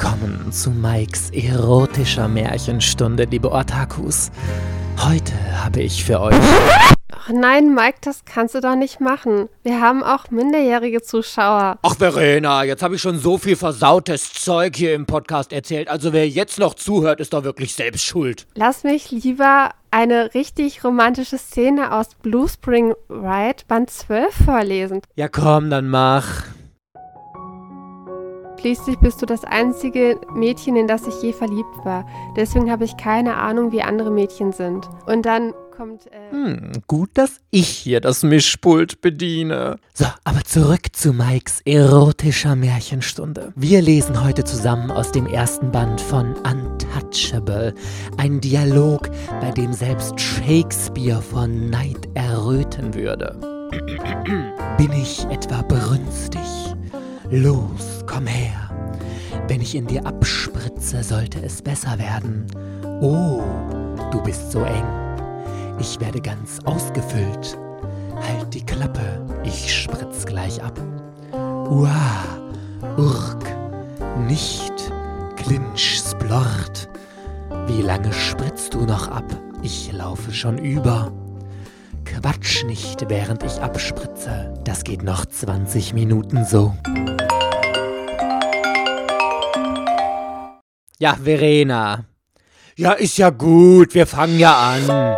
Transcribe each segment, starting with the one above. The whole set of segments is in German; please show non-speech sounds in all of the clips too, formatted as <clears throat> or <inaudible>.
willkommen zu Mikes erotischer Märchenstunde, liebe Otakus. Heute habe ich für euch. Ach nein, Mike, das kannst du doch nicht machen. Wir haben auch minderjährige Zuschauer. Ach, Verena, jetzt habe ich schon so viel versautes Zeug hier im Podcast erzählt. Also wer jetzt noch zuhört, ist doch wirklich selbst schuld. Lass mich lieber eine richtig romantische Szene aus Blue Spring Ride Band 12 vorlesen. Ja, komm, dann mach. Schließlich bist du das einzige Mädchen, in das ich je verliebt war. Deswegen habe ich keine Ahnung, wie andere Mädchen sind. Und dann kommt. Äh Hm, gut, dass ich hier das Mischpult bediene. So, aber zurück zu Mikes erotischer Märchenstunde. Wir lesen heute zusammen aus dem ersten Band von Untouchable. Ein Dialog, bei dem selbst Shakespeare von Neid erröten würde. <clears throat> Bin ich etwa brünstig? Los, komm her. Wenn ich in dir abspritze, sollte es besser werden. Oh, du bist so eng. Ich werde ganz ausgefüllt. Halt die Klappe, ich spritz gleich ab. Uah, Urk, nicht, Clinch, Splort. Wie lange spritzt du noch ab? Ich laufe schon über. Quatsch nicht, während ich abspritze. Das geht noch 20 Minuten so. Ja, Verena. Ja, ist ja gut, wir fangen ja an.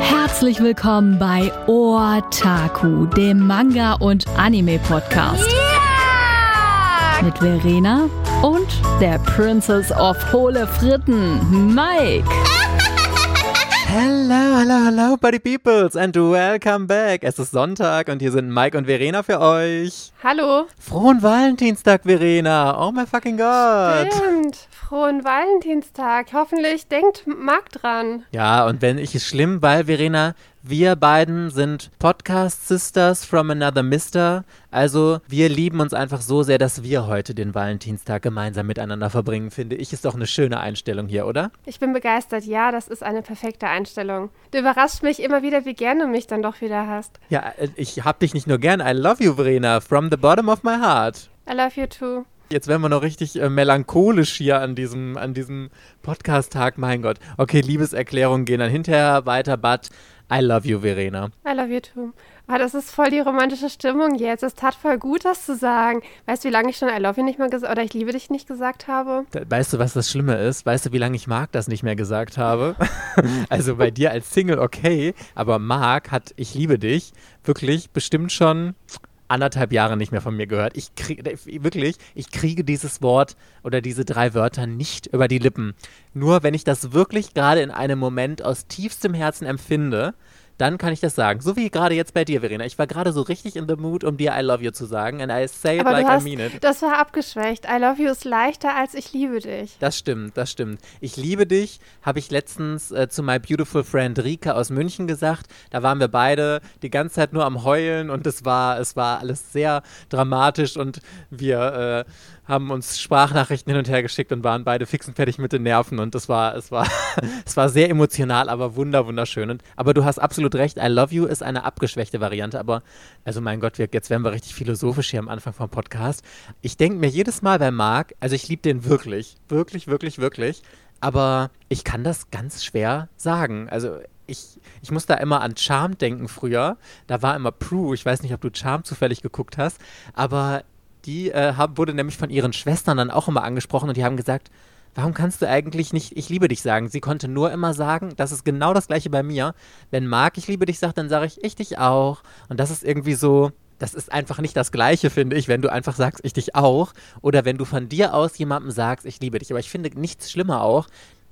Herzlich willkommen bei Otaku, dem Manga- und Anime-Podcast. Mit Verena und der Princess of Hohle Fritten, Mike. Hello, hello, hello, Buddy Peoples and welcome back. Es ist Sonntag und hier sind Mike und Verena für euch. Hallo. Frohen Valentinstag, Verena. Oh my fucking God. Stimmt. Frohen Valentinstag. Hoffentlich denkt Marc dran. Ja, und wenn ich es schlimm, weil Verena, wir beiden sind Podcast Sisters from Another Mister. Also wir lieben uns einfach so sehr, dass wir heute den Valentinstag gemeinsam miteinander verbringen, finde ich. Ist doch eine schöne Einstellung hier, oder? Ich bin begeistert. Ja, das ist eine perfekte Einstellung. Du überraschst mich immer wieder, wie gerne du mich dann doch wieder hast. Ja, äh, ich hab dich nicht nur gern. I love you, Verena, from the bottom of my heart. I love you too. Jetzt werden wir noch richtig äh, melancholisch hier an diesem, an diesem Podcast-Tag. Mein Gott. Okay, Liebeserklärungen gehen dann hinterher weiter, but I love you, Verena. I love you too. Ah, das ist voll die romantische Stimmung jetzt. Es tat voll gut, das zu sagen. Weißt du, wie lange ich schon I love you nicht mehr gesagt oder ich liebe dich nicht gesagt habe? Da- Weißt du, was das Schlimme ist? Weißt du, wie lange ich Marc das nicht mehr gesagt habe? <laughs> also bei dir als Single okay, aber Marc hat Ich liebe dich wirklich bestimmt schon anderthalb Jahre nicht mehr von mir gehört. Ich kriege wirklich, ich kriege dieses Wort oder diese drei Wörter nicht über die Lippen. Nur wenn ich das wirklich gerade in einem Moment aus tiefstem Herzen empfinde, dann kann ich das sagen. So wie gerade jetzt bei dir, Verena. Ich war gerade so richtig in the mood, um dir I love you zu sagen. And I say it Aber like hast, I mean it. das war abgeschwächt. I love you ist leichter als ich liebe dich. Das stimmt, das stimmt. Ich liebe dich, habe ich letztens äh, zu my beautiful friend Rika aus München gesagt. Da waren wir beide die ganze Zeit nur am Heulen und es war, es war alles sehr dramatisch und wir äh, haben uns Sprachnachrichten hin und her geschickt und waren beide fix und fertig mit den Nerven und es war, es war, <laughs> es war sehr emotional, aber wunder, wunderschön. Und, aber du hast absolut recht, I love you ist eine abgeschwächte Variante, aber also mein Gott, wir, jetzt werden wir richtig philosophisch hier am Anfang vom Podcast. Ich denke mir jedes Mal bei Marc, also ich liebe den wirklich, wirklich, wirklich, wirklich, aber ich kann das ganz schwer sagen. Also ich, ich muss da immer an Charm denken früher. Da war immer Prue, ich weiß nicht, ob du Charm zufällig geguckt hast, aber die äh, hab, wurde nämlich von ihren Schwestern dann auch immer angesprochen und die haben gesagt, warum kannst du eigentlich nicht ich liebe dich sagen? Sie konnte nur immer sagen, das ist genau das gleiche bei mir. Wenn Marc ich liebe dich sagt, dann sage ich ich dich auch. Und das ist irgendwie so, das ist einfach nicht das Gleiche, finde ich, wenn du einfach sagst, ich dich auch. Oder wenn du von dir aus jemandem sagst, ich liebe dich. Aber ich finde nichts schlimmer auch,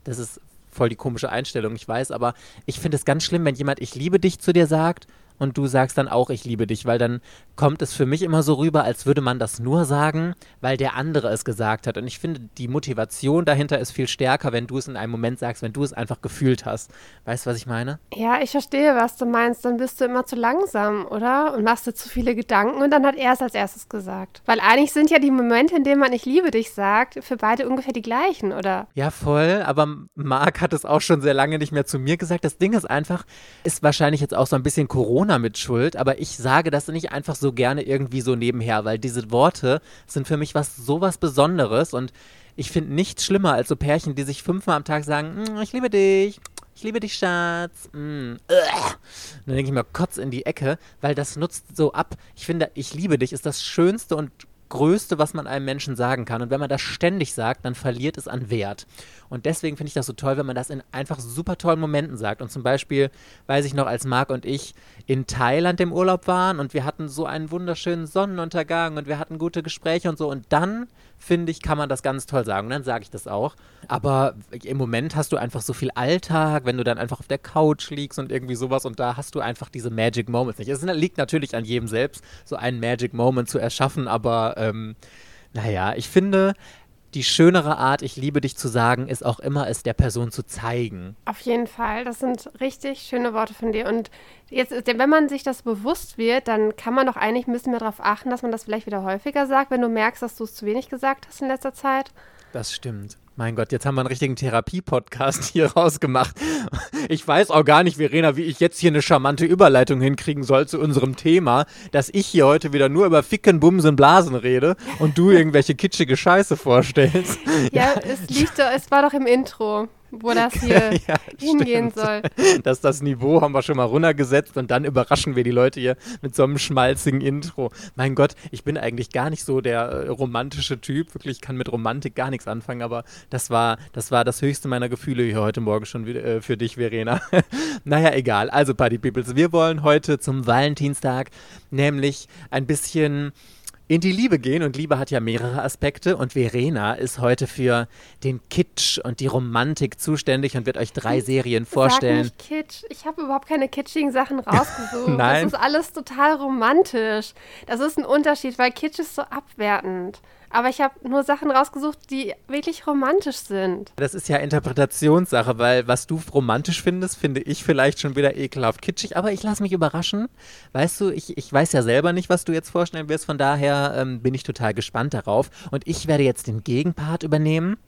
das ist voll die komische Einstellung, ich weiß, aber ich finde es ganz schlimm, wenn jemand ich liebe dich zu dir sagt und du sagst dann auch ich liebe dich, weil dann kommt es für mich immer so rüber, als würde man das nur sagen, weil der andere es gesagt hat. Und ich finde, die Motivation dahinter ist viel stärker, wenn du es in einem Moment sagst, wenn du es einfach gefühlt hast. Weißt du, was ich meine? Ja, ich verstehe, was du meinst. Dann bist du immer zu langsam, oder? Und machst dir zu viele Gedanken und dann hat er es als erstes gesagt. Weil eigentlich sind ja die Momente, in denen man ich liebe dich sagt, für beide ungefähr die gleichen, oder? Ja, voll, aber Marc hat es auch schon sehr lange nicht mehr zu mir gesagt. Das Ding ist einfach, ist wahrscheinlich jetzt auch so ein bisschen Corona immer mit Schuld, aber ich sage das nicht einfach so gerne irgendwie so nebenher, weil diese Worte sind für mich was sowas Besonderes und ich finde nichts schlimmer als so Pärchen, die sich fünfmal am Tag sagen, mm, ich liebe dich, ich liebe dich, Schatz. Mm, dann denke ich mir, kotz in die Ecke, weil das nutzt so ab. Ich finde, ich liebe dich ist das Schönste und Größte, was man einem Menschen sagen kann. Und wenn man das ständig sagt, dann verliert es an Wert. Und deswegen finde ich das so toll, wenn man das in einfach super tollen Momenten sagt. Und zum Beispiel weiß ich noch, als Marc und ich in Thailand im Urlaub waren und wir hatten so einen wunderschönen Sonnenuntergang und wir hatten gute Gespräche und so. Und dann finde ich, kann man das ganz toll sagen. Und dann sage ich das auch. Aber im Moment hast du einfach so viel Alltag, wenn du dann einfach auf der Couch liegst und irgendwie sowas und da hast du einfach diese Magic Moments nicht. Es liegt natürlich an jedem selbst, so einen Magic Moment zu erschaffen, aber ähm, naja, ich finde, die schönere Art, ich liebe dich zu sagen, ist auch immer, es der Person zu zeigen. Auf jeden Fall. Das sind richtig schöne Worte von dir. Und jetzt, wenn man sich das bewusst wird, dann kann man doch eigentlich ein bisschen mehr darauf achten, dass man das vielleicht wieder häufiger sagt, wenn du merkst, dass du es zu wenig gesagt hast in letzter Zeit. Das stimmt. Mein Gott, jetzt haben wir einen richtigen Therapie-Podcast <laughs> hier rausgemacht. Ich weiß auch gar nicht, Verena, wie ich jetzt hier eine charmante Überleitung hinkriegen soll zu unserem Thema, dass ich hier heute wieder nur über Ficken, Bumsen, Blasen rede und du irgendwelche kitschige Scheiße vorstellst. Ja, ja. es liegt, es war doch im Intro wo das hier <laughs> ja, hingehen stimmt. soll. Das, das Niveau haben wir schon mal runtergesetzt und dann überraschen wir die Leute hier mit so einem schmalzigen Intro. Mein Gott, ich bin eigentlich gar nicht so der äh, romantische Typ. Wirklich, ich kann mit Romantik gar nichts anfangen, aber das war das, war das höchste meiner Gefühle hier heute Morgen schon wieder, äh, für dich, Verena. <laughs> naja, egal. Also, Party Peoples, wir wollen heute zum Valentinstag nämlich ein bisschen in die Liebe gehen. Und Liebe hat ja mehrere Aspekte. Und Verena ist heute für den Kitsch und die Romantik zuständig und wird euch drei Serien vorstellen. Sag nicht Kitsch. Ich habe überhaupt keine kitschigen Sachen <laughs> rausgesucht. Nein. Das ist alles total romantisch. Das ist ein Unterschied, weil Kitsch ist so abwertend. Aber ich habe nur Sachen rausgesucht, die wirklich romantisch sind. Das ist ja Interpretationssache, weil was du romantisch findest, finde ich vielleicht schon wieder ekelhaft kitschig. Aber ich lasse mich überraschen. Weißt du, ich, ich weiß ja selber nicht, was du jetzt vorstellen wirst. Von daher ähm, bin ich total gespannt darauf. Und ich werde jetzt den Gegenpart übernehmen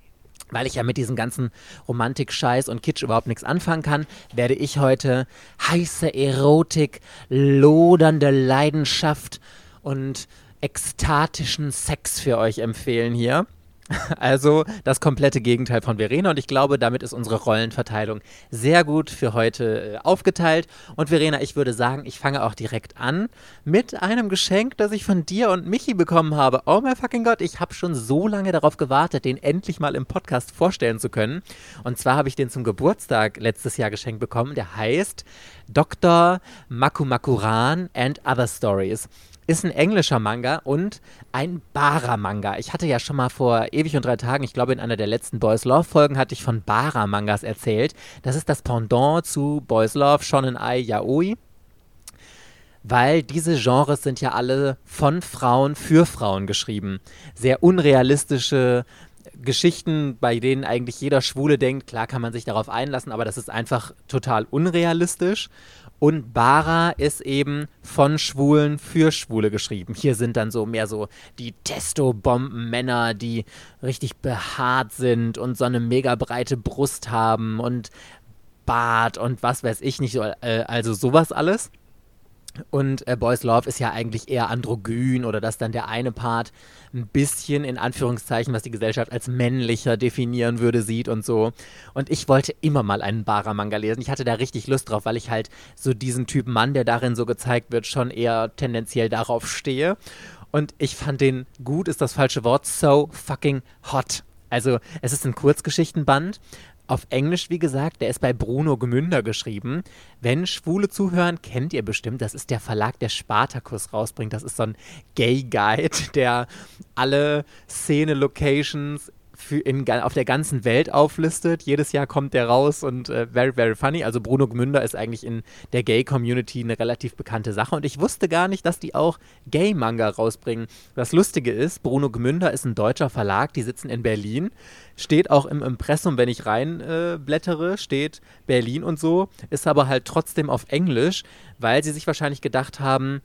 weil ich ja mit diesem ganzen Romantik-Scheiß und Kitsch überhaupt nichts anfangen kann, werde ich heute heiße Erotik, lodernde Leidenschaft und ekstatischen Sex für euch empfehlen hier. <laughs> Also das komplette Gegenteil von Verena und ich glaube, damit ist unsere Rollenverteilung sehr gut für heute äh, aufgeteilt. Und Verena, ich würde sagen, ich fange auch direkt an mit einem Geschenk, das ich von dir und Michi bekommen habe. Oh mein fucking Gott, ich habe schon so lange darauf gewartet, den endlich mal im Podcast vorstellen zu können. Und zwar habe ich den zum Geburtstag letztes Jahr geschenkt bekommen. Der heißt Dr. Makumakuran and Other Stories ist ein englischer Manga und ein Bara-Manga. Ich hatte ja schon mal vor ewig und drei Tagen, ich glaube in einer der letzten Boys Love-Folgen, hatte ich von Bara-Mangas erzählt. Das ist das Pendant zu Boys Love, Shonen Ai, Yaoi. Weil diese Genres sind ja alle von Frauen für Frauen geschrieben. Sehr unrealistische Geschichten, bei denen eigentlich jeder Schwule denkt, klar kann man sich darauf einlassen, aber das ist einfach total unrealistisch. Und Bara ist eben von Schwulen für Schwule geschrieben. Hier sind dann so mehr so die Testo-Bomben-Männer, die richtig behaart sind und so eine mega breite Brust haben und Bart und was weiß ich nicht, äh, also sowas alles. Und äh, Boys Love ist ja eigentlich eher androgyn oder dass dann der eine Part ein bisschen in Anführungszeichen, was die Gesellschaft als männlicher definieren würde, sieht und so. Und ich wollte immer mal einen Bara-Manga lesen. Ich hatte da richtig Lust drauf, weil ich halt so diesen Typ Mann, der darin so gezeigt wird, schon eher tendenziell darauf stehe. Und ich fand den gut, ist das falsche Wort, so fucking hot. Also es ist ein Kurzgeschichtenband auf Englisch, wie gesagt, der ist bei Bruno Gemünder geschrieben. Wenn Schwule zuhören, kennt ihr bestimmt. Das ist der Verlag, der Spartacus rausbringt. Das ist so ein Gay Guide, der alle Szene-Locations in, auf der ganzen Welt auflistet. Jedes Jahr kommt der raus und äh, very, very funny. Also Bruno Gmünder ist eigentlich in der Gay-Community eine relativ bekannte Sache und ich wusste gar nicht, dass die auch Gay-Manga rausbringen. Das Lustige ist, Bruno Gmünder ist ein deutscher Verlag, die sitzen in Berlin. Steht auch im Impressum, wenn ich reinblättere, äh, steht Berlin und so, ist aber halt trotzdem auf Englisch, weil sie sich wahrscheinlich gedacht haben,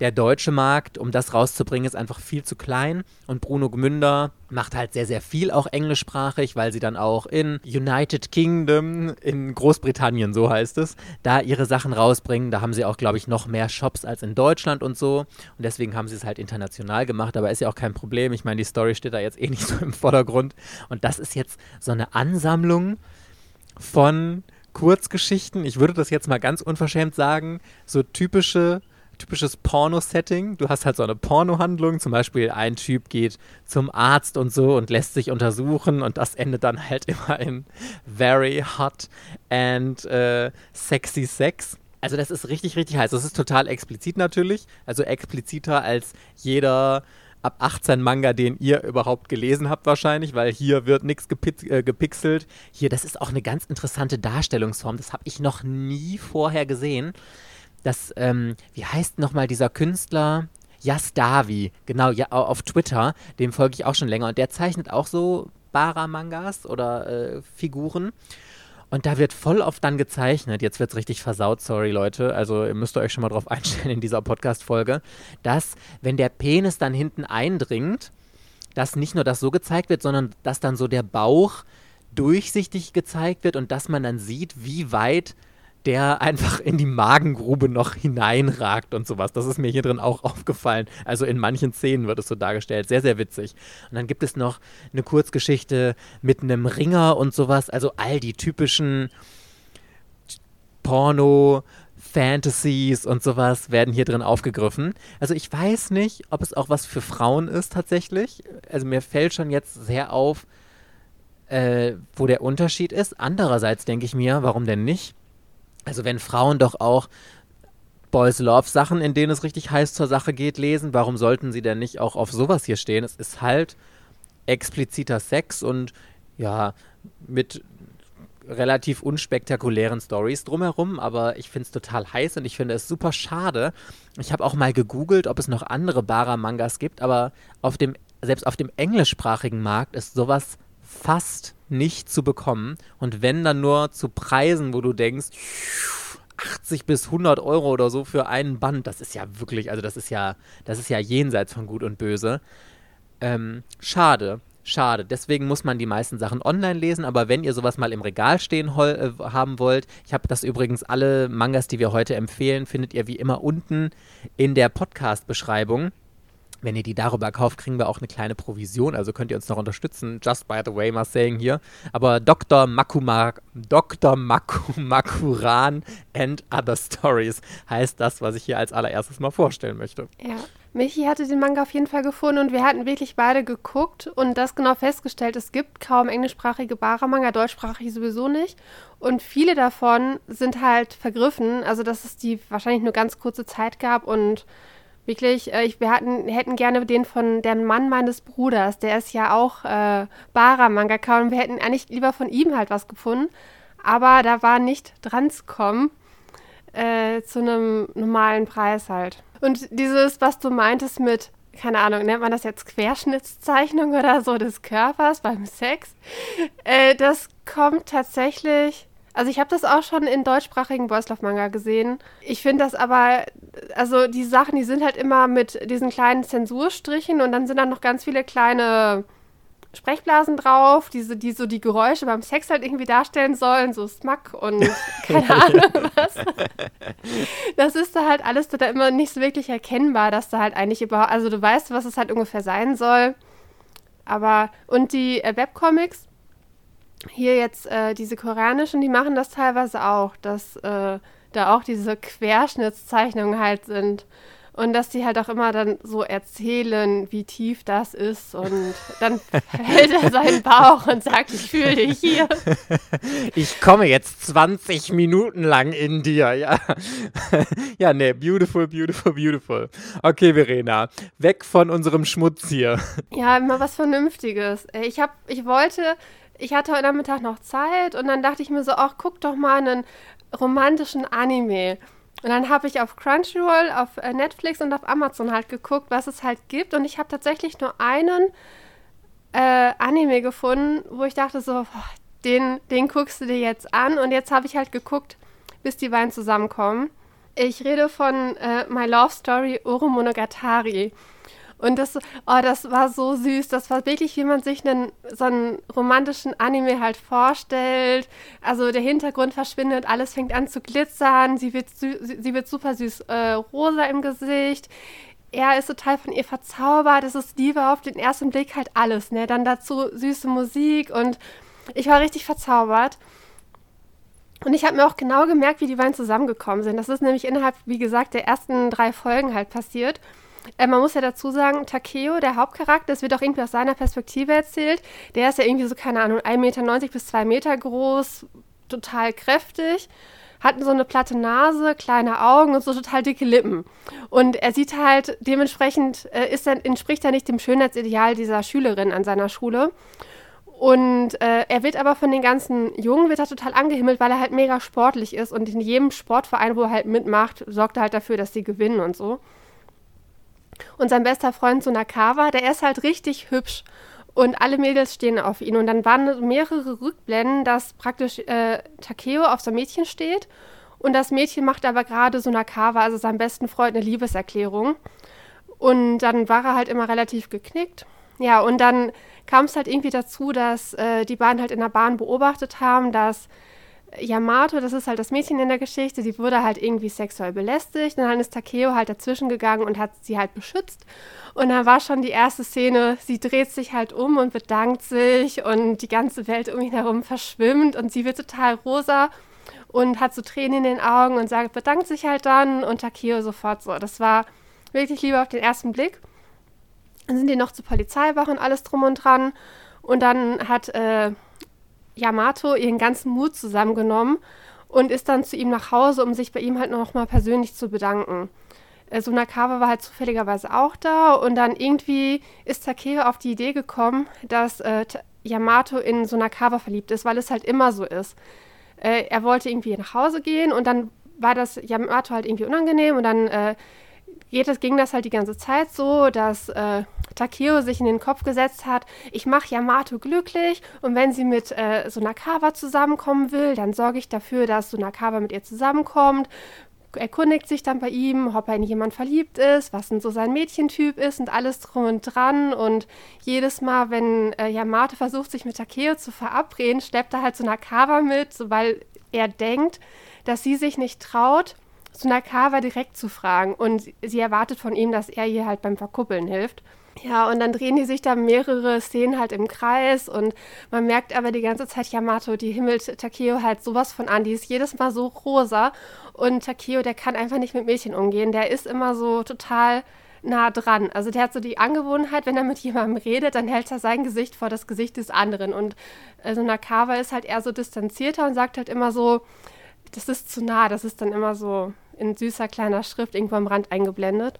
der deutsche Markt, um das rauszubringen, ist einfach viel zu klein. Und Bruno Gmünder macht halt sehr, sehr viel auch englischsprachig, weil sie dann auch in United Kingdom, in Großbritannien, so heißt es, da ihre Sachen rausbringen. Da haben sie auch, glaube ich, noch mehr Shops als in Deutschland und so. Und deswegen haben sie es halt international gemacht, aber ist ja auch kein Problem. Ich meine, die Story steht da jetzt eh nicht so im Vordergrund. Und das ist jetzt so eine Ansammlung von Kurzgeschichten. Ich würde das jetzt mal ganz unverschämt sagen, so typische typisches Porno-Setting. Du hast halt so eine Porno-Handlung, zum Beispiel ein Typ geht zum Arzt und so und lässt sich untersuchen und das endet dann halt <laughs> immer in very hot and äh, sexy Sex. Also das ist richtig, richtig heiß. Das ist total explizit natürlich, also expliziter als jeder ab 18 Manga, den ihr überhaupt gelesen habt wahrscheinlich, weil hier wird nichts äh, gepixelt. Hier, das ist auch eine ganz interessante Darstellungsform. Das habe ich noch nie vorher gesehen das, ähm, wie heißt nochmal dieser Künstler? Yastavi, genau, ja, auf Twitter, dem folge ich auch schon länger. Und der zeichnet auch so Bara-Mangas oder äh, Figuren. Und da wird voll oft dann gezeichnet, jetzt wird es richtig versaut, sorry Leute, also ihr müsst euch schon mal drauf <laughs> einstellen in dieser Podcast-Folge, dass, wenn der Penis dann hinten eindringt, dass nicht nur das so gezeigt wird, sondern dass dann so der Bauch durchsichtig gezeigt wird und dass man dann sieht, wie weit der einfach in die Magengrube noch hineinragt und sowas. Das ist mir hier drin auch <laughs> aufgefallen. Also in manchen Szenen wird es so dargestellt. Sehr, sehr witzig. Und dann gibt es noch eine Kurzgeschichte mit einem Ringer und sowas. Also all die typischen Porno, Fantasies und sowas werden hier drin aufgegriffen. Also ich weiß nicht, ob es auch was für Frauen ist tatsächlich. Also mir fällt schon jetzt sehr auf, äh, wo der Unterschied ist. Andererseits denke ich mir, warum denn nicht? Also wenn Frauen doch auch Boys Love Sachen, in denen es richtig heiß zur Sache geht, lesen, warum sollten sie denn nicht auch auf sowas hier stehen? Es ist halt expliziter Sex und ja, mit relativ unspektakulären Stories drumherum, aber ich finde es total heiß und ich finde es super schade. Ich habe auch mal gegoogelt, ob es noch andere Bara-Mangas gibt, aber auf dem, selbst auf dem englischsprachigen Markt ist sowas fast nicht zu bekommen. Und wenn dann nur zu Preisen, wo du denkst, 80 bis 100 Euro oder so für einen Band, das ist ja wirklich, also das ist ja, das ist ja jenseits von Gut und Böse. Ähm, schade, schade. Deswegen muss man die meisten Sachen online lesen, aber wenn ihr sowas mal im Regal stehen äh, haben wollt, ich habe das übrigens, alle Mangas, die wir heute empfehlen, findet ihr wie immer unten in der Podcast-Beschreibung. Wenn ihr die darüber kauft, kriegen wir auch eine kleine Provision, also könnt ihr uns noch unterstützen. Just by the way, mal saying hier. Aber Dr. Makuma, Dr. Maku, Makuran and Other Stories heißt das, was ich hier als allererstes mal vorstellen möchte. Ja. Michi hatte den Manga auf jeden Fall gefunden und wir hatten wirklich beide geguckt und das genau festgestellt. Es gibt kaum englischsprachige Bara-Manga, deutschsprachig sowieso nicht. Und viele davon sind halt vergriffen, also dass es die wahrscheinlich nur ganz kurze Zeit gab und Wirklich, äh, wir hatten, hätten gerne den von dem Mann meines Bruders, der ist ja auch äh, Bara-Mangaka und wir hätten eigentlich lieber von ihm halt was gefunden. Aber da war nicht dran zu kommen äh, zu einem normalen Preis halt. Und dieses, was du meintest mit, keine Ahnung, nennt man das jetzt Querschnittszeichnung oder so des Körpers beim Sex, äh, das kommt tatsächlich also ich habe das auch schon in deutschsprachigen Boys Love Manga gesehen. Ich finde das aber, also die Sachen, die sind halt immer mit diesen kleinen Zensurstrichen und dann sind da noch ganz viele kleine Sprechblasen drauf, diese, die so die Geräusche beim Sex halt irgendwie darstellen sollen, so Smack und <laughs> keine Ahnung was. Das ist da halt alles da immer nicht so wirklich erkennbar, dass da halt eigentlich überhaupt, also du weißt, was es halt ungefähr sein soll. Aber, und die äh, Webcomics, hier jetzt äh, diese koreanischen, die machen das teilweise auch, dass äh, da auch diese Querschnittszeichnungen halt sind. Und dass die halt auch immer dann so erzählen, wie tief das ist. Und dann <laughs> hält er seinen Bauch und sagt, ich fühle dich hier. <laughs> Ich komme jetzt 20 Minuten lang in dir, ja. <laughs> Ja, nee, beautiful, beautiful, beautiful. Okay, Verena, weg von unserem Schmutz hier. Ja, immer was Vernünftiges. Ich, hab, ich wollte ich hatte heute Nachmittag noch Zeit und dann dachte ich mir so, ach, guck doch mal einen romantischen Anime. Und dann habe ich auf Crunchyroll, auf äh, Netflix und auf Amazon halt geguckt, was es halt gibt. Und ich habe tatsächlich nur einen äh, Anime gefunden, wo ich dachte so, boah, den, den guckst du dir jetzt an. Und jetzt habe ich halt geguckt, bis die beiden zusammenkommen. Ich rede von äh, My Love Story Oro Monogatari. Und das, oh, das war so süß. Das war wirklich, wie man sich einen, so einen romantischen Anime halt vorstellt. Also der Hintergrund verschwindet, alles fängt an zu glitzern. Sie wird, sie wird super süß äh, rosa im Gesicht. Er ist total von ihr verzaubert. Es ist Liebe auf den ersten Blick halt alles. Ne? Dann dazu süße Musik und ich war richtig verzaubert. Und ich habe mir auch genau gemerkt, wie die beiden zusammengekommen sind. Das ist nämlich innerhalb, wie gesagt, der ersten drei Folgen halt passiert. Äh, man muss ja dazu sagen, Takeo, der Hauptcharakter, das wird auch irgendwie aus seiner Perspektive erzählt. Der ist ja irgendwie so, keine Ahnung, 1,90 Meter bis 2 Meter groß, total kräftig, hat so eine platte Nase, kleine Augen und so total dicke Lippen. Und er sieht halt, dementsprechend äh, ist er, entspricht er nicht dem Schönheitsideal dieser Schülerin an seiner Schule. Und äh, er wird aber von den ganzen Jungen wird er total angehimmelt, weil er halt mega sportlich ist und in jedem Sportverein, wo er halt mitmacht, sorgt er halt dafür, dass sie gewinnen und so. Und sein bester Freund Sunakawa, der ist halt richtig hübsch. Und alle Mädels stehen auf ihn. Und dann waren mehrere Rückblenden, dass praktisch äh, Takeo auf so ein Mädchen steht. Und das Mädchen macht aber gerade Sunakawa, also seinem besten Freund, eine Liebeserklärung. Und dann war er halt immer relativ geknickt. Ja, und dann kam es halt irgendwie dazu, dass äh, die beiden halt in der Bahn beobachtet haben, dass Yamato, das ist halt das Mädchen in der Geschichte, die wurde halt irgendwie sexuell belästigt und dann ist Takeo halt dazwischen gegangen und hat sie halt beschützt. Und dann war schon die erste Szene, sie dreht sich halt um und bedankt sich und die ganze Welt um ihn herum verschwimmt und sie wird total rosa und hat so Tränen in den Augen und sagt, bedankt sich halt dann und Takeo sofort so. Das war wirklich lieber auf den ersten Blick. Dann sind die noch zur Polizeiwache und alles drum und dran. Und dann hat äh, Yamato ihren ganzen Mut zusammengenommen und ist dann zu ihm nach Hause, um sich bei ihm halt noch mal persönlich zu bedanken. Äh, Sunakawa war halt zufälligerweise auch da und dann irgendwie ist Takeo auf die Idee gekommen, dass äh, Yamato in Sunakawa verliebt ist, weil es halt immer so ist. Äh, er wollte irgendwie nach Hause gehen und dann war das Yamato halt irgendwie unangenehm und dann äh, geht das, ging das halt die ganze Zeit so, dass äh, Takeo sich in den Kopf gesetzt hat, ich mache Yamato glücklich und wenn sie mit äh, Sunakawa zusammenkommen will, dann sorge ich dafür, dass Sunakawa mit ihr zusammenkommt, erkundigt sich dann bei ihm, ob er in jemand verliebt ist, was denn so sein Mädchentyp ist und alles drum und dran. Und jedes Mal, wenn äh, Yamato versucht, sich mit Takeo zu verabreden, schleppt er halt Sunakawa mit, weil er denkt, dass sie sich nicht traut, Sunakawa direkt zu fragen. Und sie erwartet von ihm, dass er ihr halt beim Verkuppeln hilft. Ja, und dann drehen die sich da mehrere Szenen halt im Kreis und man merkt aber die ganze Zeit, Yamato, die himmelt Takeo halt sowas von an. Die ist jedes Mal so rosa und Takeo, der kann einfach nicht mit Mädchen umgehen. Der ist immer so total nah dran. Also der hat so die Angewohnheit, wenn er mit jemandem redet, dann hält er sein Gesicht vor das Gesicht des anderen. Und so Nakawa ist halt eher so distanzierter und sagt halt immer so, das ist zu nah. Das ist dann immer so in süßer kleiner Schrift irgendwo am Rand eingeblendet.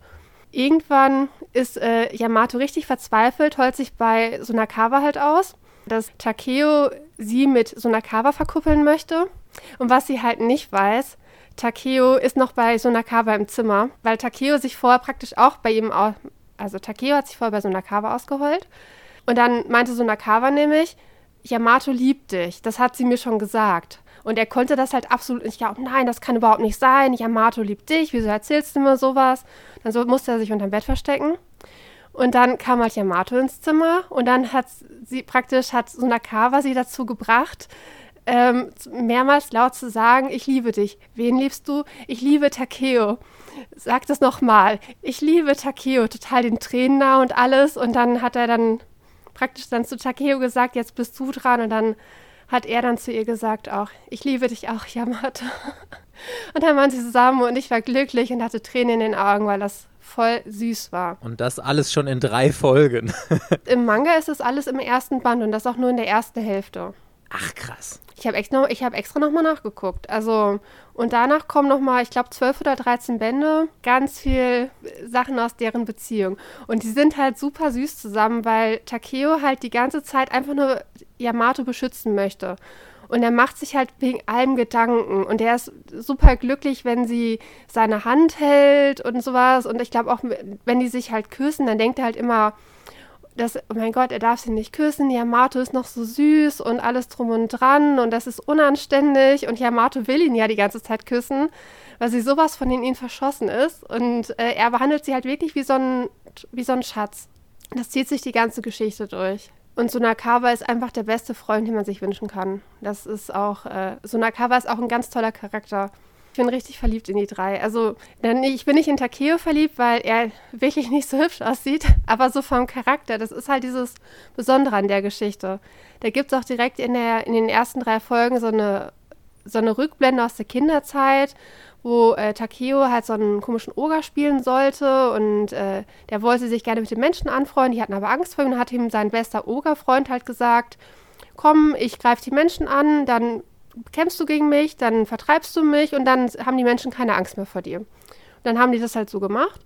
Irgendwann ist äh, Yamato richtig verzweifelt, holt sich bei Sunakawa halt aus, dass Takeo sie mit Sunakawa verkuppeln möchte. Und was sie halt nicht weiß, Takeo ist noch bei Sunakawa im Zimmer, weil Takeo sich vorher praktisch auch bei ihm, also Takeo hat sich vorher bei Sunakawa ausgeheult. Und dann meinte Sunakawa nämlich, Yamato liebt dich, das hat sie mir schon gesagt. Und er konnte das halt absolut nicht glauben. Nein, das kann überhaupt nicht sein. Yamato liebt dich. Wieso erzählst du mir sowas? Dann so musste er sich unterm Bett verstecken. Und dann kam halt Yamato ins Zimmer und dann hat sie praktisch, hat Sunakawa sie dazu gebracht, ähm, mehrmals laut zu sagen, ich liebe dich. Wen liebst du? Ich liebe Takeo. Sag das nochmal. Ich liebe Takeo. Total den Tränen nah und alles. Und dann hat er dann praktisch dann zu Takeo gesagt, jetzt bist du dran. Und dann hat er dann zu ihr gesagt auch, ich liebe dich auch, Yamato. <laughs> Und dann waren sie zusammen und ich war glücklich und hatte Tränen in den Augen, weil das voll süß war. Und das alles schon in drei Folgen. <laughs> Im Manga ist das alles im ersten Band und das auch nur in der ersten Hälfte. Ach krass. Ich habe extra, hab extra nochmal nachgeguckt. Also, und danach kommen nochmal, ich glaube, zwölf oder 13 Bände, ganz viel Sachen aus deren Beziehung. Und die sind halt super süß zusammen, weil Takeo halt die ganze Zeit einfach nur Yamato beschützen möchte. Und er macht sich halt wegen allem Gedanken. Und er ist super glücklich, wenn sie seine Hand hält und sowas. Und ich glaube auch, wenn die sich halt küssen, dann denkt er halt immer, dass, oh mein Gott, er darf sie nicht küssen, Yamato ist noch so süß und alles drum und dran und das ist unanständig und Yamato will ihn ja die ganze Zeit küssen, weil sie sowas von in ihn verschossen ist. Und äh, er behandelt sie halt wirklich wie so, ein, wie so ein Schatz. Das zieht sich die ganze Geschichte durch. Und Sunakawa ist einfach der beste Freund, den man sich wünschen kann. Das ist auch, äh, Sunakawa ist auch ein ganz toller Charakter. Ich bin richtig verliebt in die drei. Also, ich bin nicht in Takeo verliebt, weil er wirklich nicht so hübsch aussieht, aber so vom Charakter. Das ist halt dieses Besondere an der Geschichte. Da gibt es auch direkt in, der, in den ersten drei Folgen so eine, so eine Rückblende aus der Kinderzeit, wo äh, Takeo halt so einen komischen Oger spielen sollte und äh, der wollte sich gerne mit den Menschen anfreunden. Die hatten aber Angst vor ihm und hat ihm sein bester Ogerfreund halt gesagt: Komm, ich greife die Menschen an, dann kämpfst du gegen mich, dann vertreibst du mich und dann haben die Menschen keine Angst mehr vor dir. Und dann haben die das halt so gemacht.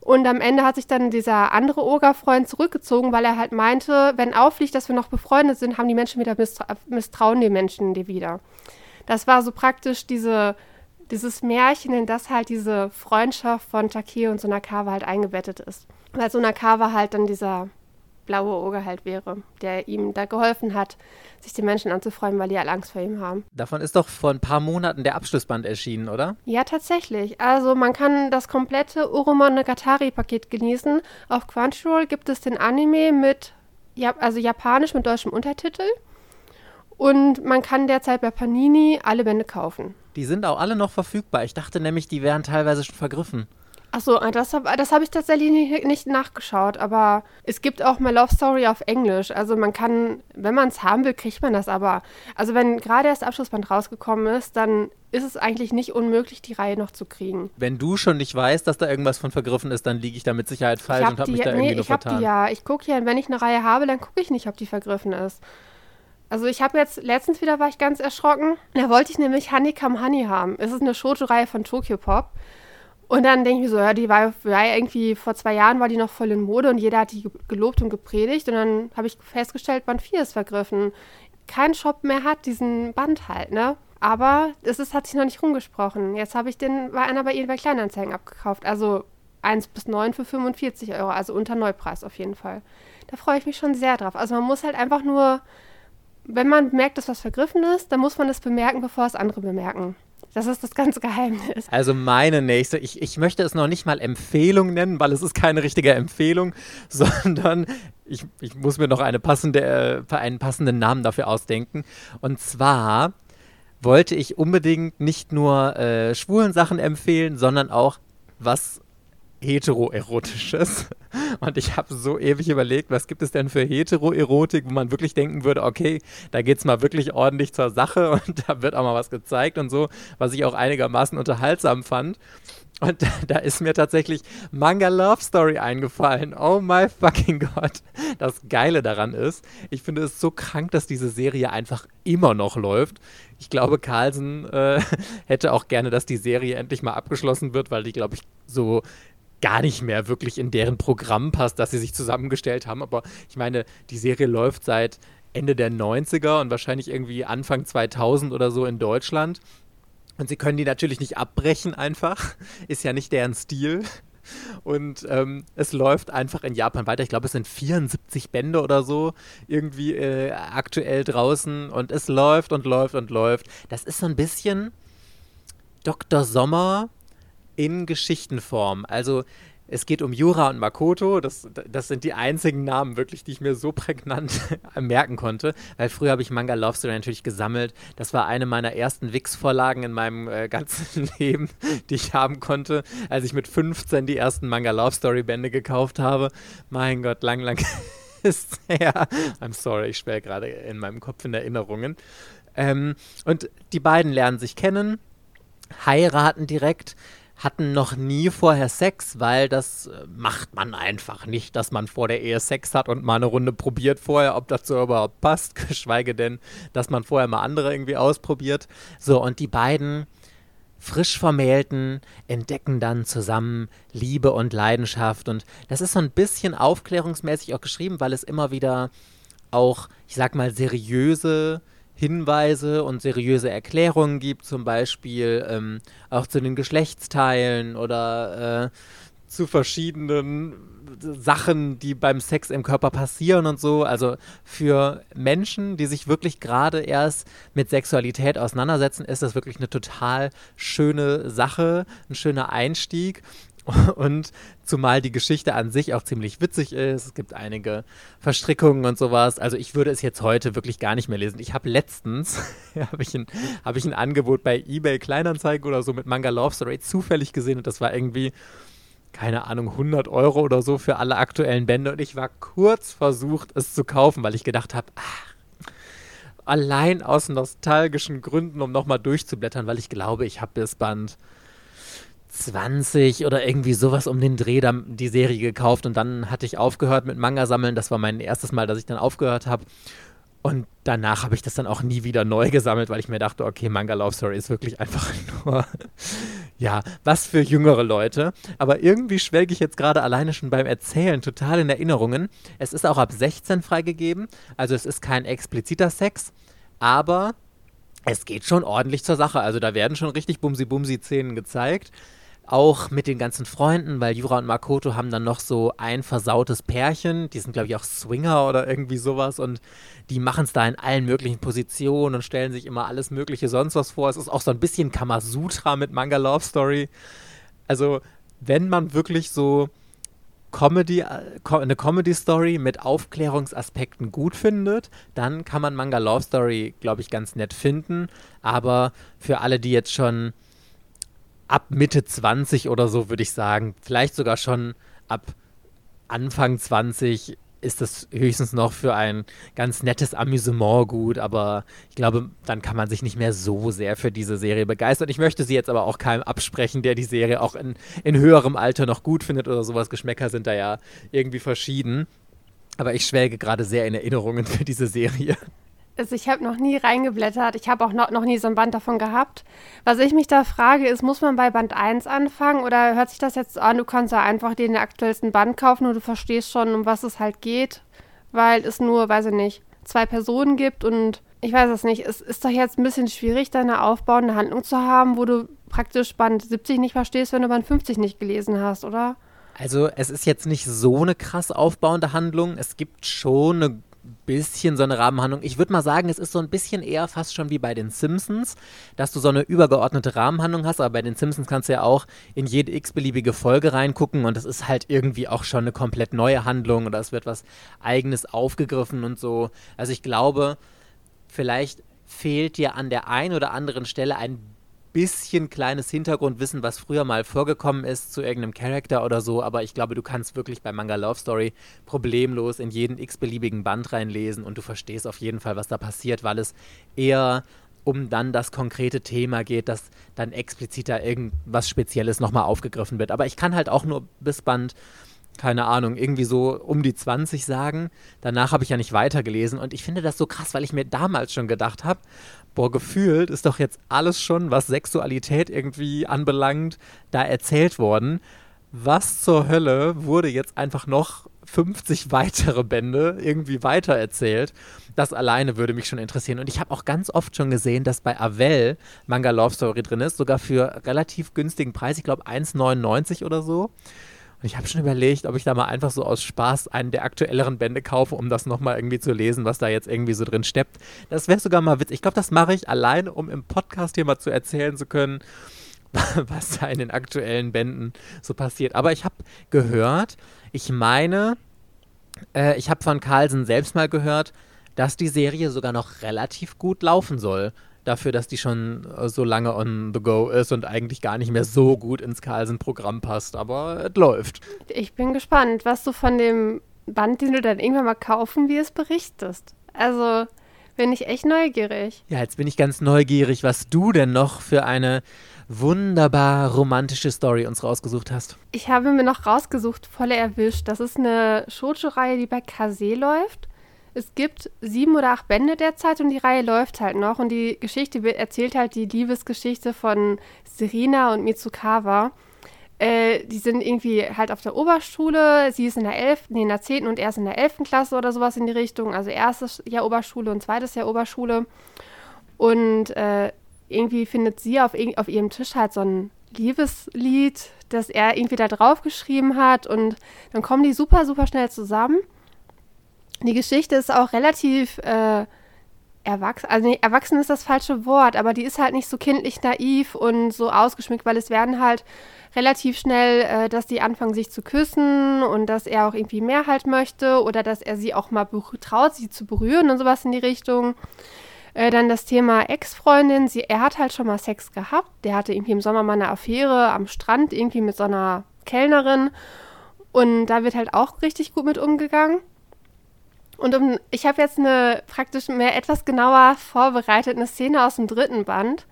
Und am Ende hat sich dann dieser andere Ogerfreund zurückgezogen, weil er halt meinte, wenn auffliegt, dass wir noch befreundet sind, haben die Menschen wieder mistra misstrauen die Menschen dir wieder. Das war so praktisch diese, dieses Märchen, in das halt diese Freundschaft von Takeo und Sonakawa halt eingebettet ist. Weil Sonakawa halt dann dieser blaue Oger halt wäre, der ihm da geholfen hat, sich die Menschen anzufreuen, weil die alle Angst vor ihm haben. Davon ist doch vor ein paar Monaten der Abschlussband erschienen, oder? Ja, tatsächlich. Also man kann das komplette Urumonogatari-Paket genießen. Auf Crunchyroll gibt es den Anime mit, also japanisch mit deutschem Untertitel. Und man kann derzeit bei Panini alle Bände kaufen. Die sind auch alle noch verfügbar. Ich dachte nämlich, die wären teilweise schon vergriffen. Achso, äh, das habe das hab ich tatsächlich nicht, nicht, nachgeschaut, aber es gibt auch My Love Story auf Englisch. Also man kann, wenn man es haben will, kriegt man das aber. Also wenn gerade erst Abschlussband rausgekommen ist, dann ist es eigentlich nicht unmöglich, die Reihe noch zu kriegen. Wenn du schon nicht weißt, dass da irgendwas von vergriffen ist, dann liege ich da mit Sicherheit falsch und habe mich da nee, irgendwie nur vertan. Die ja, ich gucke ja, wenn ich eine Reihe habe, dann gucke ich nicht, ob die vergriffen ist. Also ich habe jetzt, letztens wieder war ich ganz erschrocken. Da wollte ich nämlich Honeycomb Honey haben. Es ist eine Shoujo-Reihe von Tokyo Pop. Und dann denke ich mir so, ja, die war, war irgendwie vor zwei Jahren war die noch voll in Mode und jeder hat die gelobt und gepredigt. Und dann habe ich festgestellt, Band 4 ist vergriffen. Kein Shop mehr hat diesen Band halt, ne? Aber es ist, hat sich noch nicht rumgesprochen. Jetzt habe ich den, war einer bei eBay Kleinanzeigen abgekauft. Also 1 bis 9 für 45 Euro, also unter Neupreis auf jeden Fall. Da freue ich mich schon sehr drauf. Also man muss halt einfach nur, wenn man merkt, dass was vergriffen ist, dann muss man das bemerken, bevor es andere bemerken. Das ist das ganze Geheimnis. Also meine nächste, ich, ich möchte es noch nicht mal Empfehlung nennen, weil es ist keine richtige Empfehlung, <laughs> sondern ich, ich muss mir noch eine passende, äh, einen passenden Namen dafür ausdenken. Und zwar wollte ich unbedingt nicht nur äh, schwulen Sachen empfehlen, sondern auch was heteroerotisches. Und ich habe so ewig überlegt, was gibt es denn für Heteroerotik, wo man wirklich denken würde, okay, da geht es mal wirklich ordentlich zur Sache <laughs> und da wird auch mal was gezeigt und so, was ich auch einigermaßen unterhaltsam fand. Und da, da, ist mir tatsächlich Manga Love Story eingefallen. Oh my fucking God. Das Geile daran ist, ich finde es so krank, dass diese Serie einfach immer noch läuft. Ich glaube, Carlsen äh, <laughs> hätte auch gerne, dass die Serie endlich mal abgeschlossen wird, weil die, glaube ich, so gar nicht mehr wirklich in deren Programm passt, das sie sich zusammengestellt haben. Aber ich meine, die Serie läuft seit Ende der 90er und wahrscheinlich irgendwie Anfang 2000 oder so in Deutschland. Und sie können die natürlich nicht abbrechen einfach. <laughs> Ist ja nicht deren Stil. Und ähm, es läuft einfach in Japan weiter. Ich glaube, es sind 74 Bände oder so irgendwie äh, aktuell draußen. Und es läuft und läuft und läuft. Das ist so ein bisschen Dr. Sommer in Geschichtenform. Also es geht um Jura und Makoto. Das, das sind die einzigen Namen wirklich, die ich mir so <laughs> prägnant merken konnte. Weil früher habe ich Manga Love Story natürlich gesammelt. Das war eine meiner ersten Wix-Vorlagen in meinem äh, ganzen <laughs> Leben, die ich haben konnte, als ich mit 15 die ersten Manga Love Story Bände gekauft habe. Mein Gott, lang, lang <laughs> ist her. I'm sorry, ich schwelge gerade in meinem Kopf in Erinnerungen. Ähm, und die beiden lernen sich kennen, heiraten direkt hatten noch nie vorher Sex, weil das äh, macht man einfach nicht, dass man vor der Ehe Sex hat und mal eine Runde probiert vorher, ob das so überhaupt passt, <laughs> geschweige denn, dass man vorher mal andere irgendwie ausprobiert. So, und die beiden frisch Vermählten entdecken dann zusammen Liebe und Leidenschaft und das ist so ein bisschen aufklärungsmäßig auch geschrieben, weil es immer wieder auch, ich sag mal, seriöse Hinweise und seriöse Erklärungen gibt, zum Beispiel ähm, auch zu den Geschlechtsteilen oder äh, zu verschiedenen Sachen, die beim Sex im Körper passieren und so. Also für Menschen, die sich wirklich gerade erst mit Sexualität auseinandersetzen, ist das wirklich eine total schöne Sache, ein schöner Einstieg. Und zumal die Geschichte an sich auch ziemlich witzig ist, es gibt einige Verstrickungen und sowas. Also ich würde es jetzt heute wirklich gar nicht mehr lesen. Ich habe letztens, <laughs> habe ich, ein, hab ich ein Angebot bei eBay Kleinanzeigen oder so mit Manga Love Story zufällig gesehen und das war irgendwie, keine Ahnung, 100 Euro oder so für alle aktuellen Bände und ich war kurz versucht, es zu kaufen, weil ich gedacht habe, allein aus nostalgischen Gründen, um nochmal durchzublättern, weil ich glaube, ich habe das Band 20 oder irgendwie sowas um den Dreh dann die Serie gekauft und dann hatte ich aufgehört mit Manga sammeln. Das war mein erstes Mal, dass ich dann aufgehört habe. Und danach habe ich das dann auch nie wieder neu gesammelt, weil ich mir dachte, okay, Manga Love Story ist wirklich einfach <laughs> nur, ja, was für jüngere Leute. Aber irgendwie schwelge ich jetzt gerade alleine schon beim Erzählen total in Erinnerungen. Es ist auch ab 16 freigegeben, also es ist kein expliziter Sex, aber es geht schon ordentlich zur Sache. Also da werden schon richtig Bumsi-Bumsi-Szenen gezeigt auch mit den ganzen Freunden, weil Jura und Makoto haben dann noch so ein versautes Pärchen, die sind glaube ich auch Swinger oder irgendwie sowas und die machen es da in allen möglichen Positionen und stellen sich immer alles mögliche sonst was vor. Es ist auch so ein bisschen Kamasutra mit Manga Love Story. Also, wenn man wirklich so Comedy, äh, eine Comedy-Story mit Aufklärungsaspekten gut findet, dann kann man Manga Love Story, glaube ich, ganz nett finden. Aber für alle, die jetzt schon ab Mitte 20 oder so, würde ich sagen. Vielleicht sogar schon ab Anfang 20 ist das höchstens noch für ein ganz nettes Amüsement gut, aber ich glaube, dann kann man sich nicht mehr so sehr für diese Serie begeistern. Ich möchte sie jetzt aber auch keinem absprechen, der die Serie auch in, in höherem Alter noch gut findet oder sowas. Geschmäcker sind da ja irgendwie verschieden. Aber ich schwelge gerade sehr in Erinnerungen für diese Serie. Also ich habe noch nie reingeblättert. Ich habe auch noch, noch nie so ein Band davon gehabt. Was ich mich da frage, ist, muss man bei Band 1 anfangen oder hört sich das jetzt an, du kannst ja einfach den aktuellsten Band kaufen und du verstehst schon, um was es halt geht, weil es nur, weiß ich nicht, zwei Personen gibt und ich weiß es nicht, es ist doch jetzt ein bisschen schwierig, da eine aufbauende Handlung zu haben, wo du praktisch Band 70 nicht verstehst, wenn du Band 50 nicht gelesen hast, oder? Also es ist jetzt nicht so eine krass aufbauende Handlung. Es gibt schon eine bisschen so eine Rahmenhandlung. Ich würde mal sagen, es ist so ein bisschen eher fast schon wie bei den Simpsons, dass du so eine übergeordnete Rahmenhandlung hast, aber bei den Simpsons kannst du ja auch in jede x-beliebige Folge reingucken und es ist halt irgendwie auch schon eine komplett neue Handlung oder es wird was eigenes aufgegriffen und so. Also ich glaube, vielleicht fehlt dir an der einen oder anderen Stelle ein bisschen kleines Hintergrundwissen, was früher mal vorgekommen ist zu irgendeinem Charakter oder so, aber ich glaube, du kannst wirklich bei Manga Love Story problemlos in jeden x-beliebigen Band reinlesen und du verstehst auf jeden Fall, was da passiert, weil es eher um dann das konkrete Thema geht, dass dann expliziter irgendwas Spezielles nochmal aufgegriffen wird. Aber ich kann halt auch nur bis Band keine Ahnung, irgendwie so um die 20 sagen. Danach habe ich ja nicht weitergelesen und ich finde das so krass, weil ich mir damals schon gedacht habe, boah, gefühlt ist doch jetzt alles schon, was Sexualität irgendwie anbelangt, da erzählt worden. Was zur Hölle wurde jetzt einfach noch 50 weitere Bände irgendwie weitererzählt? Das alleine würde mich schon interessieren. Und ich habe auch ganz oft schon gesehen, dass bei Avell Manga Love Story drin ist, sogar für relativ günstigen Preis, ich glaube 1,99 oder so. Und ich habe schon überlegt, ob ich da mal einfach so aus Spaß einen der aktuelleren Bände kaufe, um das nochmal irgendwie zu lesen, was da jetzt irgendwie so drin steppt. Das wäre sogar mal witzig. Ich glaube, das mache ich allein, um im Podcast hier mal zu erzählen zu können, <laughs> was da in den aktuellen Bänden so passiert. Aber ich habe gehört, ich meine, äh, ich habe von Carlsen selbst mal gehört, dass die Serie sogar noch relativ gut laufen soll dafür, dass die schon äh, so lange on the go ist und eigentlich gar nicht mehr so gut ins Carlsen-Programm passt. Aber es läuft. Ich bin gespannt, was du von dem Band, den du dann irgendwann mal kaufen wirst, berichtest. Also bin ich echt neugierig. Ja, jetzt bin ich ganz neugierig, was du denn noch für eine wunderbar romantische Story uns rausgesucht hast. Ich habe mir noch rausgesucht, volle erwischt. Das ist eine Shoujo-Reihe, die bei Kase läuft. Es gibt sieben oder acht Bände derzeit und die Reihe läuft halt noch. Und die Geschichte erzählt halt die Liebesgeschichte von Serena und Mitsukawa. Äh, die sind irgendwie halt auf der Oberschule. Sie ist in der 11., nee, in der 10. und er ist in der 11. Klasse oder sowas in die Richtung. Also erstes Jahr Oberschule und zweites Jahr Oberschule. Und äh, irgendwie findet sie auf, auf ihrem Tisch halt so ein Liebeslied, das er irgendwie da drauf geschrieben hat und dann kommen die super, super schnell zusammen. Die Geschichte ist auch relativ äh, erwachsen, also nee, erwachsen ist das falsche Wort, aber die ist halt nicht so kindlich naiv und so ausgeschmückt, weil es werden halt relativ schnell, äh, dass die anfangen sich zu küssen und dass er auch irgendwie mehr halt möchte oder dass er sie auch mal traut, sie zu berühren und sowas in die Richtung. Äh, dann das Thema Ex-Freundin. Er hat halt schon mal Sex gehabt. Der hatte irgendwie im Sommer mal eine Affäre am Strand, irgendwie mit so einer Kellnerin. Und da wird halt auch richtig gut mit umgegangen. Und um, ich habe jetzt eine praktisch mehr etwas genauer vorbereitete Szene aus dem dritten Band.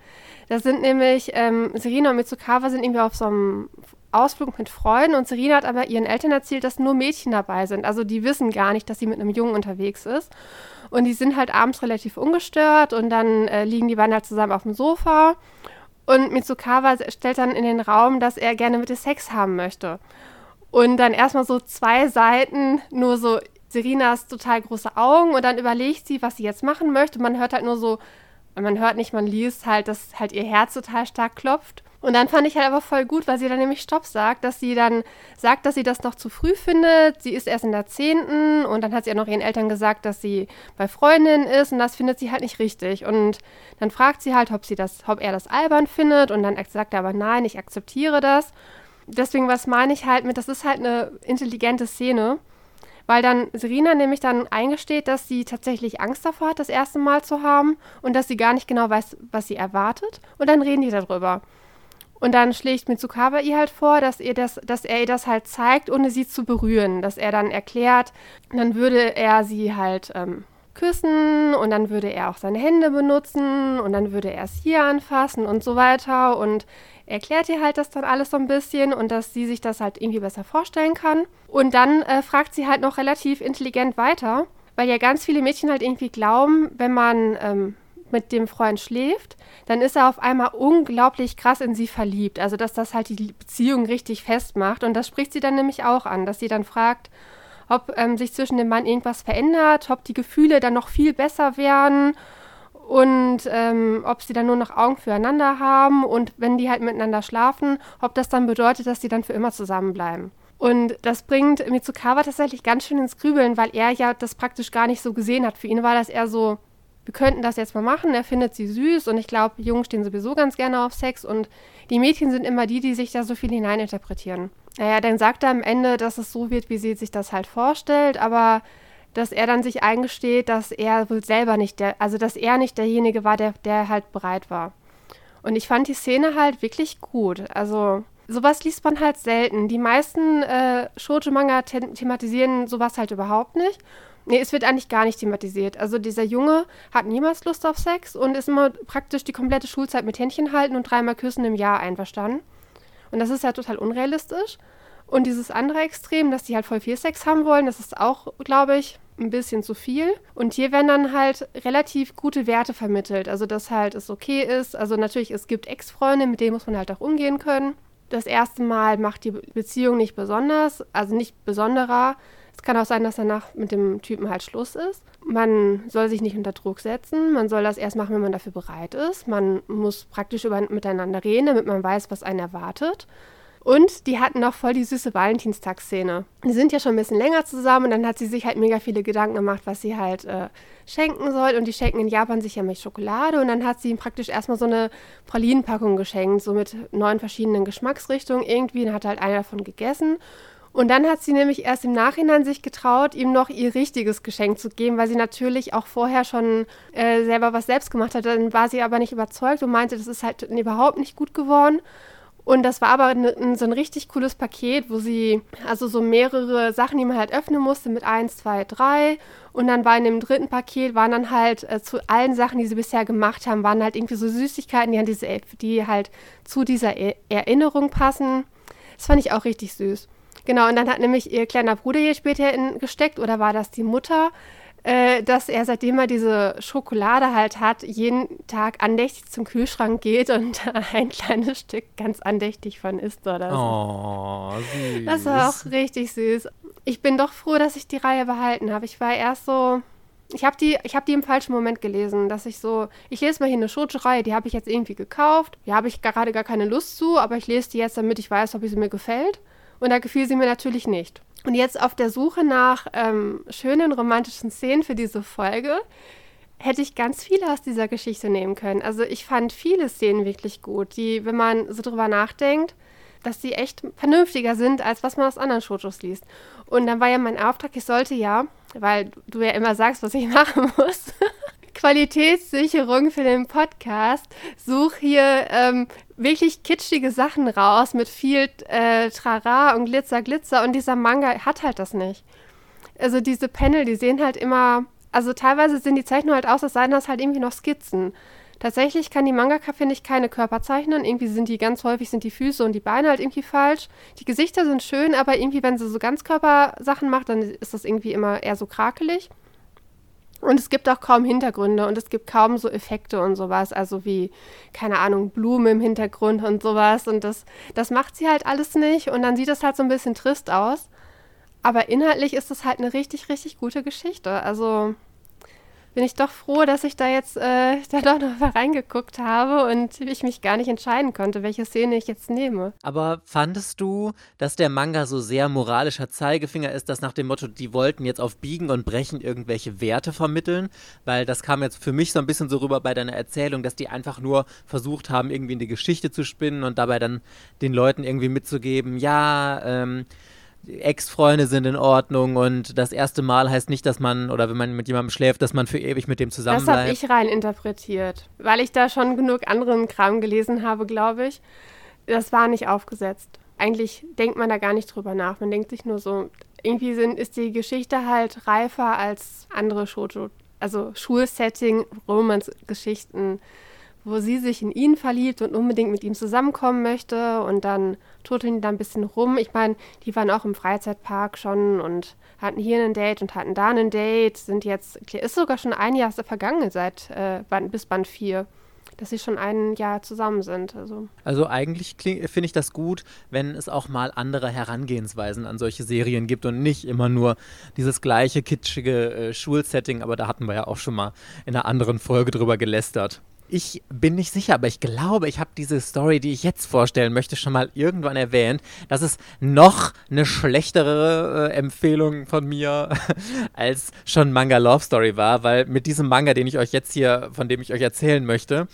Da sind nämlich ähm, Serena und Mitsukawa sind irgendwie auf so einem Ausflug mit Freunden und Serena hat aber ihren Eltern erzählt, dass nur Mädchen dabei sind. Also die wissen gar nicht, dass sie mit einem Jungen unterwegs ist. Und die sind halt abends relativ ungestört und dann äh, liegen die beiden halt zusammen auf dem Sofa. Und Mitsukawa stellt dann in den Raum, dass er gerne mit ihr Sex haben möchte. Und dann erstmal so zwei Seiten, nur so Serinas total große Augen und dann überlegt sie, was sie jetzt machen möchte. Und man hört halt nur so, man hört nicht, man liest halt, dass halt ihr Herz total stark klopft. Und dann fand ich halt aber voll gut, weil sie dann nämlich Stopp sagt, dass sie dann sagt, dass sie das noch zu früh findet. Sie ist erst in der zehnten und dann hat sie ja noch ihren Eltern gesagt, dass sie bei Freundinnen ist und das findet sie halt nicht richtig. Und dann fragt sie halt, ob sie das, ob er das albern findet und dann sagt er aber nein, ich akzeptiere das. Deswegen, was meine ich halt mit, das ist halt eine intelligente Szene, weil dann Serena nämlich dann eingesteht, dass sie tatsächlich Angst davor hat, das erste Mal zu haben und dass sie gar nicht genau weiß, was sie erwartet. Und dann reden die darüber. Und dann schlägt Mitsukawa ihr halt vor, dass, ihr das, dass er ihr das halt zeigt, ohne sie zu berühren. Dass er dann erklärt, dann würde er sie halt ähm, küssen und dann würde er auch seine Hände benutzen und dann würde er es hier anfassen und so weiter. Und erklärt ihr halt das dann alles so ein bisschen und dass sie sich das halt irgendwie besser vorstellen kann. Und dann äh, fragt sie halt noch relativ intelligent weiter, weil ja ganz viele Mädchen halt irgendwie glauben, wenn man ähm, mit dem Freund schläft, dann ist er auf einmal unglaublich krass in sie verliebt. Also, dass das halt die Beziehung richtig festmacht. Und das spricht sie dann nämlich auch an, dass sie dann fragt, ob ähm, sich zwischen dem Mann irgendwas verändert, ob die Gefühle dann noch viel besser werden und ähm, ob sie dann nur noch Augen füreinander haben und wenn die halt miteinander schlafen, ob das dann bedeutet, dass sie dann für immer zusammenbleiben. Und das bringt Mitsukawa tatsächlich ganz schön ins Grübeln, weil er ja das praktisch gar nicht so gesehen hat. Für ihn war das eher so, wir könnten das jetzt mal machen. Er findet sie süß und ich glaube, Jungen stehen sowieso ganz gerne auf Sex und die Mädchen sind immer die, die sich da so viel hineininterpretieren. Naja, dann sagt er am Ende, dass es so wird, wie sie sich das halt vorstellt, aber dass er dann sich eingesteht, dass er wohl selber nicht der, also dass er nicht derjenige war, der, der halt bereit war. Und ich fand die Szene halt wirklich gut. Also sowas liest man halt selten. Die meisten äh, Shoujo-Manga thematisieren sowas halt überhaupt nicht. Nee, es wird eigentlich gar nicht thematisiert. Also dieser Junge hat niemals Lust auf Sex und ist immer praktisch die komplette Schulzeit mit Händchen halten und dreimal küssen im Jahr einverstanden. Und das ist ja total unrealistisch. Und dieses andere Extrem, dass die halt voll viel Sex haben wollen, das ist auch, glaube ich, ein bisschen zu viel. Und hier werden dann halt relativ gute Werte vermittelt. Also, dass halt es okay ist. Also, natürlich, es gibt Ex-Freunde, mit denen muss man halt auch umgehen können. Das erste Mal macht die Beziehung nicht besonders, also nicht besonderer, es kann auch sein, dass danach mit dem Typen halt Schluss ist. Man soll sich nicht unter Druck setzen. Man soll das erst machen, wenn man dafür bereit ist. Man muss praktisch über, miteinander reden, damit man weiß, was einen erwartet. Und die hatten auch voll die süße Valentinstagsszene. Die sind ja schon ein bisschen länger zusammen und dann hat sie sich halt mega viele Gedanken gemacht, was sie halt äh, schenken soll. Und die schenken in Japan sich ja mit Schokolade und dann hat sie ihm praktisch erstmal so eine Pralinenpackung geschenkt, so mit neun verschiedenen Geschmacksrichtungen irgendwie. Dann hat halt einer davon gegessen. Und dann hat sie nämlich erst im Nachhinein sich getraut, ihm noch ihr richtiges Geschenk zu geben, weil sie natürlich auch vorher schon äh, selber was selbst gemacht hat. Dann war sie aber nicht überzeugt und meinte, das ist halt überhaupt nicht gut geworden. Und das war aber ne, so ein richtig cooles Paket, wo sie also so mehrere Sachen, die man halt öffnen musste mit 1, 2, 3. Und dann war in dem dritten Paket, waren dann halt äh, zu allen Sachen, die sie bisher gemacht haben, waren halt irgendwie so Süßigkeiten, die, diese, die halt zu dieser e Erinnerung passen. Das fand ich auch richtig süß. Genau, und dann hat nämlich ihr kleiner Bruder hier später in, gesteckt, oder war das die Mutter, äh, dass er, seitdem er diese Schokolade halt hat, jeden Tag andächtig zum Kühlschrank geht und <laughs> ein kleines Stück ganz andächtig von isst oder so. Oh, süß. Das war auch richtig süß. Ich bin doch froh, dass ich die Reihe behalten habe. Ich war erst so, Ich habe die, hab die im falschen Moment gelesen, dass ich so, ich lese mal hier eine Shoujo-Reihe, die habe ich jetzt irgendwie gekauft. Ja, habe ich gerade gar keine Lust zu, aber ich lese die jetzt, damit ich weiß, ob sie mir gefällt. Und da gefiel sie mir natürlich nicht. Und jetzt auf der Suche nach ähm, schönen romantischen Szenen für diese Folge hätte ich ganz viele aus dieser Geschichte nehmen können. Also ich fand viele Szenen wirklich gut, die, wenn man so drüber nachdenkt, dass sie echt vernünftiger sind, als was man aus anderen Shojos liest. Und dann war ja mein Auftrag, ich sollte ja, weil du ja immer sagst, was ich <laughs> machen muss, Qualitätssicherung für den Podcast, such hier ähm, wirklich kitschige Sachen raus mit viel äh, Trara und Glitzer, Glitzer und dieser Manga hat halt das nicht. Also diese Panel, die sehen halt immer, also teilweise sehen die Zeichnungen halt aus, als seien das halt irgendwie noch Skizzen. Tatsächlich kann die Mangaka, finde ich, keine Körper zeichnen. Irgendwie sind die ganz häufig sind die Füße und die Beine halt irgendwie falsch. Die Gesichter sind schön, aber irgendwie, wenn sie so Ganzkörpersachen macht, dann ist das irgendwie immer eher so krakelig. Und es gibt auch kaum Hintergründe und es gibt kaum so Effekte und sowas, also wie, keine Ahnung, Blumen im Hintergrund und sowas. Und das, das macht sie halt alles nicht und dann sieht das halt so ein bisschen trist aus. Aber inhaltlich ist es halt eine richtig, richtig gute Geschichte. Also bin ich doch froh, dass ich da jetzt äh, <laughs> da doch noch mal reingeguckt habe und ich mich gar nicht entscheiden konnte, welche Szene ich jetzt nehme. Aber fandest du, dass der Manga so sehr moralischer Zeigefinger ist, dass nach dem Motto, die wollten jetzt auf Biegen und Brechen irgendwelche Werte vermitteln? Weil das kam jetzt für mich so ein bisschen so rüber bei deiner Erzählung, dass die einfach nur versucht haben, irgendwie in die Geschichte zu spinnen und dabei dann den Leuten irgendwie mitzugeben, ja, ähm, Ex-Freunde sind in Ordnung und das erste Mal heißt nicht, dass man, oder wenn man mit jemandem schläft, dass man für ewig mit dem zusammen Das habe ich rein interpretiert, weil ich da schon genug anderen Kram gelesen habe, glaube ich. Das war nicht aufgesetzt. Eigentlich denkt man da gar nicht drüber nach. Man denkt sich nur so, irgendwie sind, ist die Geschichte halt reifer als andere Shoujo, also Schulsetting, Romance-Geschichten wo sie sich in ihn verliebt und unbedingt mit ihm zusammenkommen möchte und dann turteln die da ein bisschen rum. Ich meine, die waren auch im Freizeitpark schon und hatten hier ein Date und hatten da ein Date, sind jetzt, ist sogar schon ein Jahr vergangen seit äh, bis Band 4 dass sie schon ein Jahr zusammen sind. Also, also eigentlich finde ich das gut, wenn es auch mal andere Herangehensweisen an solche Serien gibt und nicht immer nur dieses gleiche kitschige äh, Schulsetting, aber da hatten wir ja auch schon mal in einer anderen Folge drüber gelästert. Ich bin nicht sicher, aber ich glaube, ich habe diese Story, die ich jetzt vorstellen möchte, schon mal irgendwann erwähnt. Das ist noch eine schlechtere äh, Empfehlung von mir <laughs> als schon Manga Love Story war, weil mit diesem Manga, den ich euch jetzt hier, von dem ich euch erzählen möchte,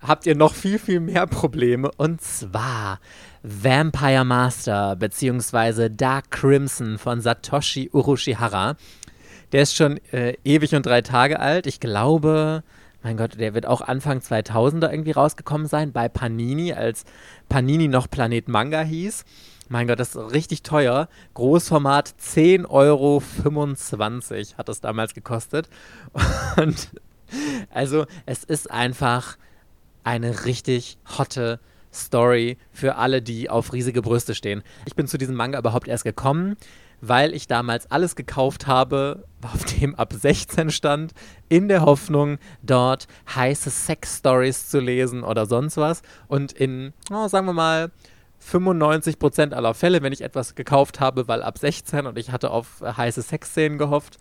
habt ihr noch viel, viel mehr Probleme. Und zwar Vampire Master bzw. Dark Crimson von Satoshi Urushihara. Der ist schon äh, ewig und drei Tage alt. Ich glaube, mein Gott, der wird auch Anfang 2000er irgendwie rausgekommen sein bei Panini, als Panini noch Planet Manga hieß. Mein Gott, das ist richtig teuer. Großformat 10,25 Euro hat das damals gekostet. <laughs> Und also es ist einfach eine richtig hotte Story für alle, die auf riesige Brüste stehen. Ich bin zu diesem Manga überhaupt erst gekommen, weil ich damals alles gekauft habe, auf dem ab 16 stand, in der Hoffnung, dort heiße Sex-Stories zu lesen oder sonst was. Und in, oh, sagen wir mal, 95% aller Fälle, wenn ich etwas gekauft habe, weil ab 16 und ich hatte auf heiße Sexszenen gehofft,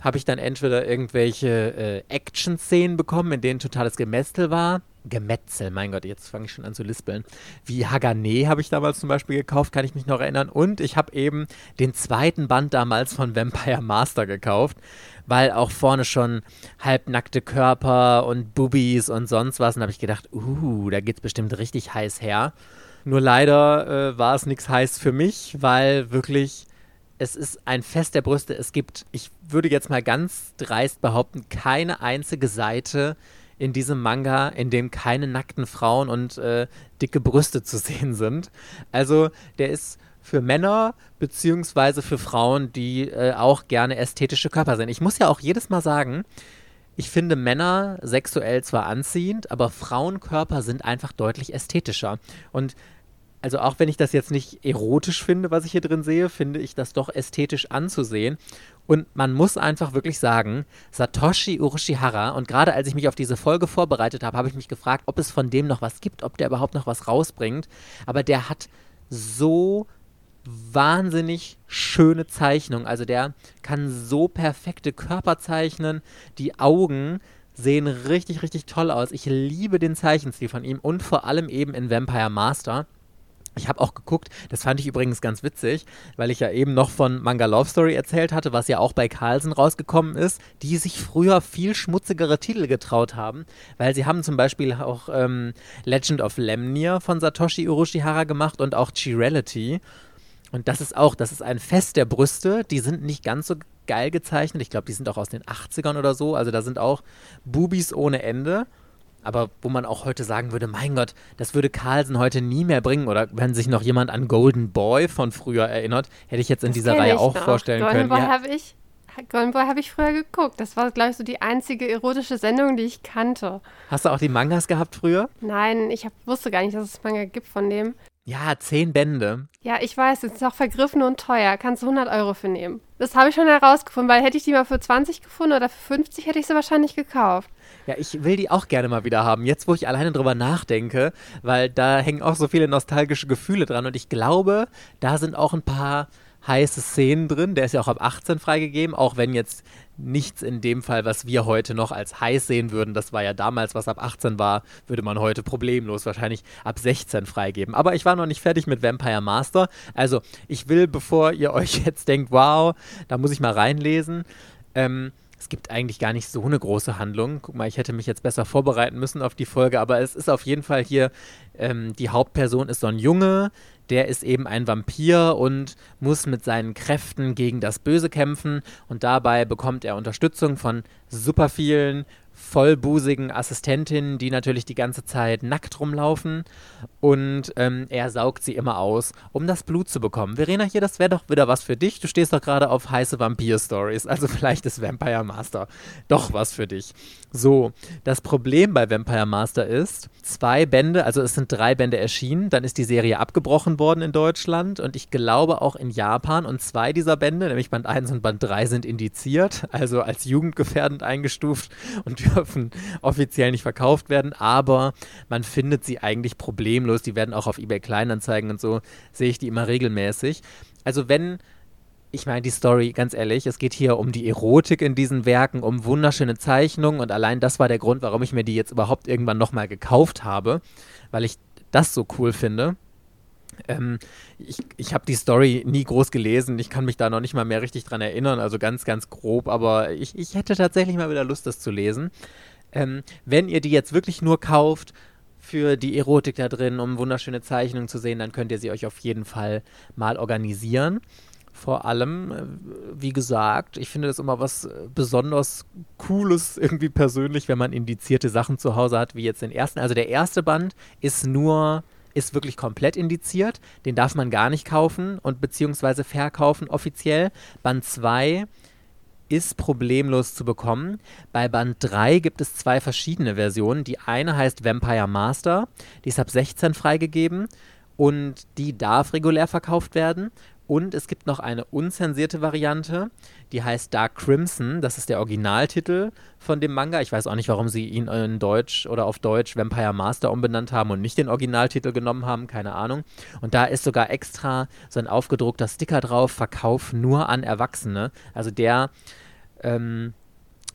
habe ich dann entweder irgendwelche äh, Action-Szenen bekommen, in denen totales Gemetzel war. Gemetzel, mein Gott, jetzt fange ich schon an zu lispeln. Wie Hagane habe ich damals zum Beispiel gekauft, kann ich mich noch erinnern. Und ich habe eben den zweiten Band damals von Vampire Master gekauft, weil auch vorne schon halbnackte Körper und Boobies und sonst was. Und habe ich gedacht, uh, da geht es bestimmt richtig heiß her. Nur leider äh, war es nichts heiß für mich, weil wirklich es ist ein Fest der Brüste. Es gibt, ich würde jetzt mal ganz dreist behaupten, keine einzige Seite in diesem Manga, in dem keine nackten Frauen und äh, dicke Brüste zu sehen sind. Also der ist für Männer beziehungsweise für Frauen, die äh, auch gerne ästhetische Körper sind. Ich muss ja auch jedes Mal sagen, ich finde Männer sexuell zwar anziehend, aber Frauenkörper sind einfach deutlich ästhetischer. Und also auch wenn ich das jetzt nicht erotisch finde, was ich hier drin sehe, finde ich das doch ästhetisch anzusehen. Und man muss einfach wirklich sagen, Satoshi Urushihara, und gerade als ich mich auf diese Folge vorbereitet habe, habe ich mich gefragt, ob es von dem noch was gibt, ob der überhaupt noch was rausbringt. Aber der hat so wahnsinnig schöne Zeichnung. Also der kann so perfekte Körper zeichnen. Die Augen sehen richtig, richtig toll aus. Ich liebe den Zeichenstil von ihm und vor allem eben in Vampire Master. Ich habe auch geguckt, das fand ich übrigens ganz witzig, weil ich ja eben noch von Manga Love Story erzählt hatte, was ja auch bei Carlsen rausgekommen ist, die sich früher viel schmutzigere Titel getraut haben, weil sie haben zum Beispiel auch ähm, Legend of Lemnir von Satoshi Urushihara gemacht und auch Chirality. Und das ist auch, das ist ein Fest der Brüste, die sind nicht ganz so geil gezeichnet, ich glaube, die sind auch aus den 80ern oder so, also da sind auch Bubis ohne Ende aber wo man auch heute sagen würde, mein Gott, das würde Carlsen heute nie mehr bringen. Oder wenn sich noch jemand an Golden Boy von früher erinnert, hätte ich jetzt in das dieser Reihe auch noch. vorstellen Golden können. Boy ja. habe ich, Golden Boy habe ich früher geguckt. Das war, glaube ich, so die einzige erotische Sendung, die ich kannte. Hast du auch die Mangas gehabt früher? Nein, ich hab, wusste gar nicht, dass es Manga gibt von dem. Ja, zehn Bände. Ja, ich weiß, es ist auch vergriffen und teuer. Kannst du 100 Euro für nehmen. Das habe ich schon herausgefunden, weil hätte ich die mal für 20 gefunden oder für 50, hätte ich sie wahrscheinlich gekauft. Ja, ich will die auch gerne mal wieder haben. Jetzt, wo ich alleine drüber nachdenke, weil da hängen auch so viele nostalgische Gefühle dran und ich glaube, da sind auch ein paar heiße Szenen drin. Der ist ja auch ab 18 freigegeben, auch wenn jetzt nichts in dem Fall, was wir heute noch als heiß sehen würden, das war ja damals, was ab 18 war, würde man heute problemlos wahrscheinlich ab 16 freigeben. Aber ich war noch nicht fertig mit Vampire Master. Also ich will, bevor ihr <laughs> euch jetzt denkt, wow, da muss ich mal reinlesen, ähm, es gibt eigentlich gar nicht so eine große Handlung. Guck mal, ich hätte mich jetzt besser vorbereiten müssen auf die Folge, aber es ist auf jeden Fall hier, ähm, die Hauptperson ist so ein Junge, der ist eben ein Vampir und muss mit seinen Kräften gegen das Böse kämpfen. Und dabei bekommt er Unterstützung von super vielen vollbusigen Assistentinnen, die natürlich die ganze Zeit nackt rumlaufen. Und ähm, er saugt sie immer aus, um das Blut zu bekommen. Verena, hier, das wäre doch wieder was für dich. Du stehst doch gerade auf heiße Vampir-Stories, also <laughs> vielleicht ist Vampire Master doch was für dich. So, das Problem bei Vampire Master ist, zwei Bände, also es sind drei Bände erschienen, dann ist die Serie abgebrochen worden in Deutschland. Und ich glaube auch in Japan. Und zwei dieser Bände, nämlich Band 1 und Band 3 sind indiziert, also als jugendgefährdend eingestuft. Und dürfen offiziell nicht verkauft werden, aber man findet sie eigentlich problemlos. Die werden auch auf eBay Kleinanzeigen und so, sehe ich die immer regelmäßig. Also wenn ich meine, die Story, ganz ehrlich, es geht hier um die Erotik in diesen Werken, um wunderschöne Zeichnungen und allein das war der Grund, warum ich mir die jetzt überhaupt irgendwann nochmal gekauft habe, weil ich das so cool finde. Ähm, ich ich habe die Story nie groß gelesen. Ich kann mich da noch nicht mal mehr richtig dran erinnern, also ganz, ganz grob, aber ich, ich hätte tatsächlich mal wieder Lust, das zu lesen. Ähm, wenn ihr die jetzt wirklich nur kauft für die Erotik da drin, um wunderschöne Zeichnungen zu sehen, dann könnt ihr sie euch auf jeden Fall mal organisieren. Vor allem, äh, wie gesagt, ich finde das immer was äh, besonders Cooles irgendwie persönlich, wenn man indizierte Sachen zu Hause hat, wie jetzt den ersten. Also der erste Band ist nur ist wirklich komplett indiziert. Den darf man gar nicht kaufen und beziehungsweise verkaufen offiziell. Band 2 ist problemlos zu bekommen. Bei Band 3 gibt es zwei verschiedene Versionen. Die eine heißt Vampire Master, die ist ab 16 freigegeben und die darf regulär verkauft werden. Und es gibt noch eine unzensierte Variante, die heißt Dark Crimson. Das ist der Originaltitel von dem Manga. Ich weiß auch nicht, warum sie ihn in Deutsch oder auf Deutsch Vampire Master umbenannt haben und nicht den Originaltitel genommen haben. Keine Ahnung. Und da ist sogar extra so ein aufgedruckter Sticker drauf: Verkauf nur an Erwachsene. Also der. Ähm,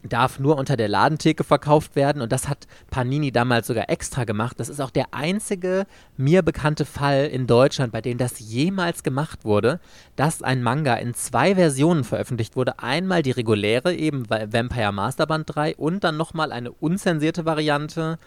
darf nur unter der Ladentheke verkauft werden und das hat Panini damals sogar extra gemacht. Das ist auch der einzige mir bekannte Fall in Deutschland, bei dem das jemals gemacht wurde, dass ein Manga in zwei Versionen veröffentlicht wurde. Einmal die reguläre, eben Vampire Masterband 3 und dann nochmal eine unzensierte Variante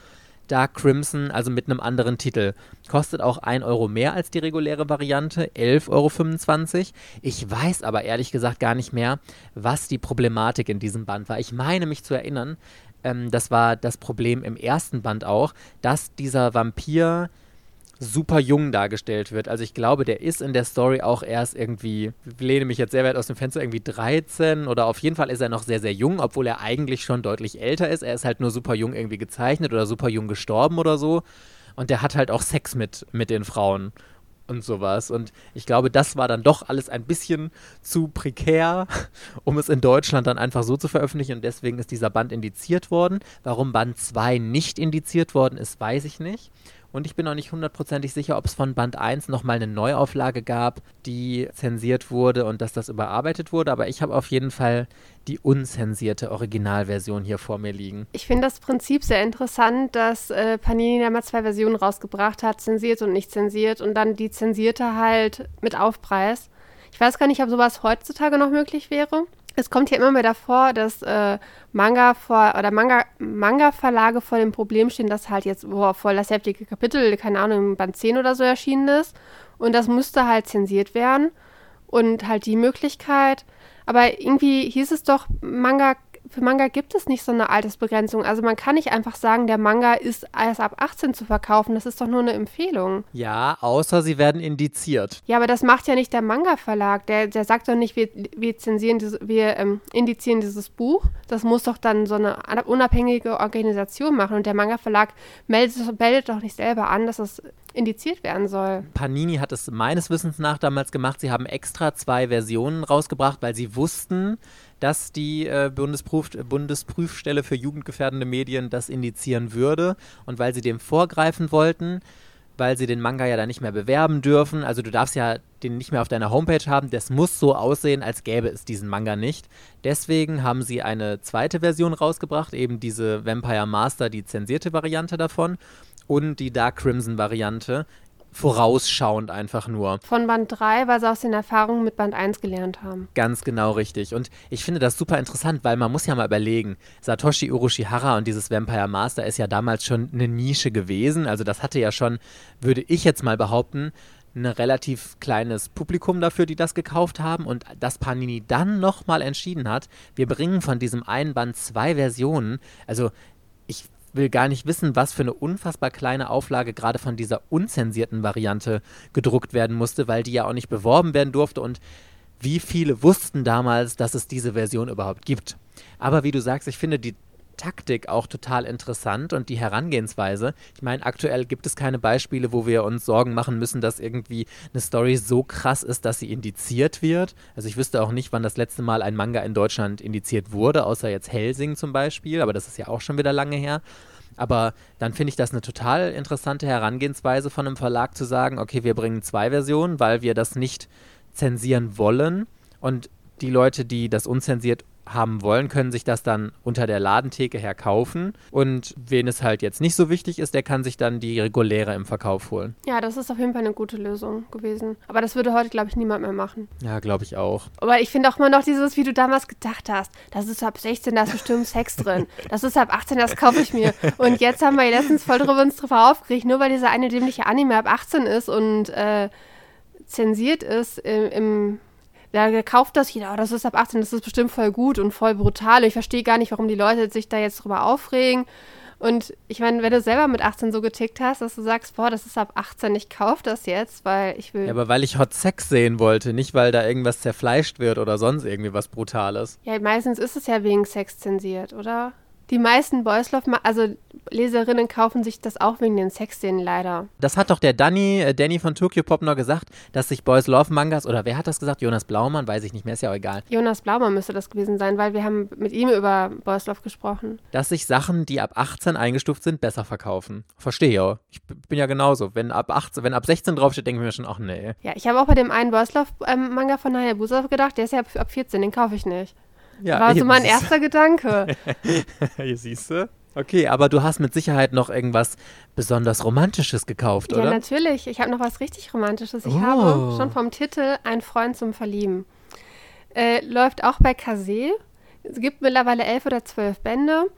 Dark Crimson, also mit einem anderen Titel. Kostet auch 1 Euro mehr als die reguläre Variante, 11,25 Euro. Ich weiß aber ehrlich gesagt gar nicht mehr, was die Problematik in diesem Band war. Ich meine mich zu erinnern, ähm, das war das Problem im ersten Band auch, dass dieser Vampir super jung dargestellt wird. Also ich glaube, der ist in der Story auch erst irgendwie, lehne mich jetzt sehr weit aus dem Fenster, irgendwie 13 oder auf jeden Fall ist er noch sehr, sehr jung, obwohl er eigentlich schon deutlich älter ist. Er ist halt nur super jung irgendwie gezeichnet oder super jung gestorben oder so. Und der hat halt auch Sex mit, mit den Frauen und sowas. Und ich glaube, das war dann doch alles ein bisschen zu prekär, <laughs> um es in Deutschland dann einfach so zu veröffentlichen. Und deswegen ist dieser Band indiziert worden. Warum Band 2 nicht indiziert worden ist, weiß ich nicht. Und ich bin auch nicht hundertprozentig sicher, ob es von Band 1 nochmal eine Neuauflage gab, die zensiert wurde und dass das überarbeitet wurde. Aber ich habe auf jeden Fall die unzensierte Originalversion hier vor mir liegen. Ich finde das Prinzip sehr interessant, dass äh, Panini da mal zwei Versionen rausgebracht hat, zensiert und nicht zensiert und dann die zensierte halt mit Aufpreis. Ich weiß gar nicht, ob sowas heutzutage noch möglich wäre. Es kommt ja immer mehr davor, dass äh, Manga vor oder Manga, Manga-Verlage vor dem Problem stehen, dass halt jetzt boah, voll das heftige Kapitel, keine Ahnung, Band 10 oder so erschienen ist. Und das musste halt zensiert werden. Und halt die Möglichkeit, aber irgendwie hieß es doch, Manga, für Manga gibt es nicht so eine Altersbegrenzung. Also man kann nicht einfach sagen, der Manga ist erst ab 18 zu verkaufen. Das ist doch nur eine Empfehlung. Ja, außer sie werden indiziert. Ja, aber das macht ja nicht der Manga-Verlag. Der, der sagt doch nicht, wir, wir zensieren, dieses, wir ähm, indizieren dieses Buch. Das muss doch dann so eine unabhängige Organisation machen. Und der Manga-Verlag meldet, meldet doch nicht selber an, dass es indiziert werden soll. Panini hat es meines Wissens nach damals gemacht. Sie haben extra zwei Versionen rausgebracht, weil sie wussten, dass die äh, Bundesprüf Bundesprüfstelle für jugendgefährdende Medien das indizieren würde. Und weil sie dem vorgreifen wollten, weil sie den Manga ja dann nicht mehr bewerben dürfen. Also du darfst ja den nicht mehr auf deiner Homepage haben. Das muss so aussehen, als gäbe es diesen Manga nicht. Deswegen haben sie eine zweite Version rausgebracht, eben diese Vampire Master, die zensierte Variante davon und die Dark Crimson Variante. Vorausschauend einfach nur. Von Band 3, weil sie aus den Erfahrungen mit Band 1 gelernt haben. Ganz genau richtig. Und ich finde das super interessant, weil man muss ja mal überlegen, Satoshi Urushihara und dieses Vampire Master ist ja damals schon eine Nische gewesen. Also das hatte ja schon, würde ich jetzt mal behaupten, ein relativ kleines Publikum dafür, die das gekauft haben und dass Panini dann nochmal entschieden hat, wir bringen von diesem einen Band zwei Versionen. Also will gar nicht wissen, was für eine unfassbar kleine Auflage gerade von dieser unzensierten Variante gedruckt werden musste, weil die ja auch nicht beworben werden durfte und wie viele wussten damals, dass es diese Version überhaupt gibt. Aber wie du sagst, ich finde die Taktik auch total interessant und die Herangehensweise. Ich meine, aktuell gibt es keine Beispiele, wo wir uns Sorgen machen müssen, dass irgendwie eine Story so krass ist, dass sie indiziert wird. Also ich wüsste auch nicht, wann das letzte Mal ein Manga in Deutschland indiziert wurde, außer jetzt Helsing zum Beispiel, aber das ist ja auch schon wieder lange her. Aber dann finde ich das eine total interessante Herangehensweise von einem Verlag zu sagen, okay, wir bringen zwei Versionen, weil wir das nicht zensieren wollen. Und die Leute, die das unzensiert haben wollen, können sich das dann unter der Ladentheke her kaufen. Und wen es halt jetzt nicht so wichtig ist, der kann sich dann die reguläre im Verkauf holen. Ja, das ist auf jeden Fall eine gute Lösung gewesen. Aber das würde heute, glaube ich, niemand mehr machen. Ja, glaube ich auch. Aber ich finde auch immer noch dieses, wie du damals gedacht hast. Das ist ab 16, da ist bestimmt Sex drin. Das ist ab 18, das kaufe ich mir. Und jetzt haben wir letztens voll drüber uns drüber aufgeregt, nur weil dieser eine dämliche Anime ab 18 ist und äh, zensiert ist im, im da kauft das jeder, oh, das ist ab 18, das ist bestimmt voll gut und voll brutal. Ich verstehe gar nicht, warum die Leute sich da jetzt drüber aufregen. Und ich meine, wenn du selber mit 18 so getickt hast, dass du sagst, boah, das ist ab 18, ich kaufe das jetzt, weil ich will. Ja, aber weil ich Hot Sex sehen wollte, nicht weil da irgendwas zerfleischt wird oder sonst irgendwie was Brutales. Ja, meistens ist es ja wegen Sex zensiert, oder? Die meisten Boys Love, also Leserinnen kaufen sich das auch wegen den Sexszenen leider. Das hat doch der Danny, äh, Danny von Tokyo Pop noch gesagt, dass sich Boys Love Mangas, oder wer hat das gesagt? Jonas Blaumann, weiß ich nicht mehr, ist ja auch egal. Jonas Blaumann müsste das gewesen sein, weil wir haben mit ihm über Boys Love gesprochen. Dass sich Sachen, die ab 18 eingestuft sind, besser verkaufen. Verstehe ja. Ich bin ja genauso. Wenn ab 18, wenn ab 16 draufsteht, denke ich mir schon, ach nee. Ja, ich habe auch bei dem einen Boys Love ähm, Manga von Hayabusa gedacht, der ist ja ab, ab 14, den kaufe ich nicht. Ja, war so mein erster Gedanke. <laughs> Hier siehst du. Okay, aber du hast mit Sicherheit noch irgendwas besonders Romantisches gekauft, oder? Ja, natürlich. Ich habe noch was richtig Romantisches. Ich oh. habe schon vom Titel Ein Freund zum Verlieben. Äh, läuft auch bei Kase. Es gibt mittlerweile elf oder zwölf Bände.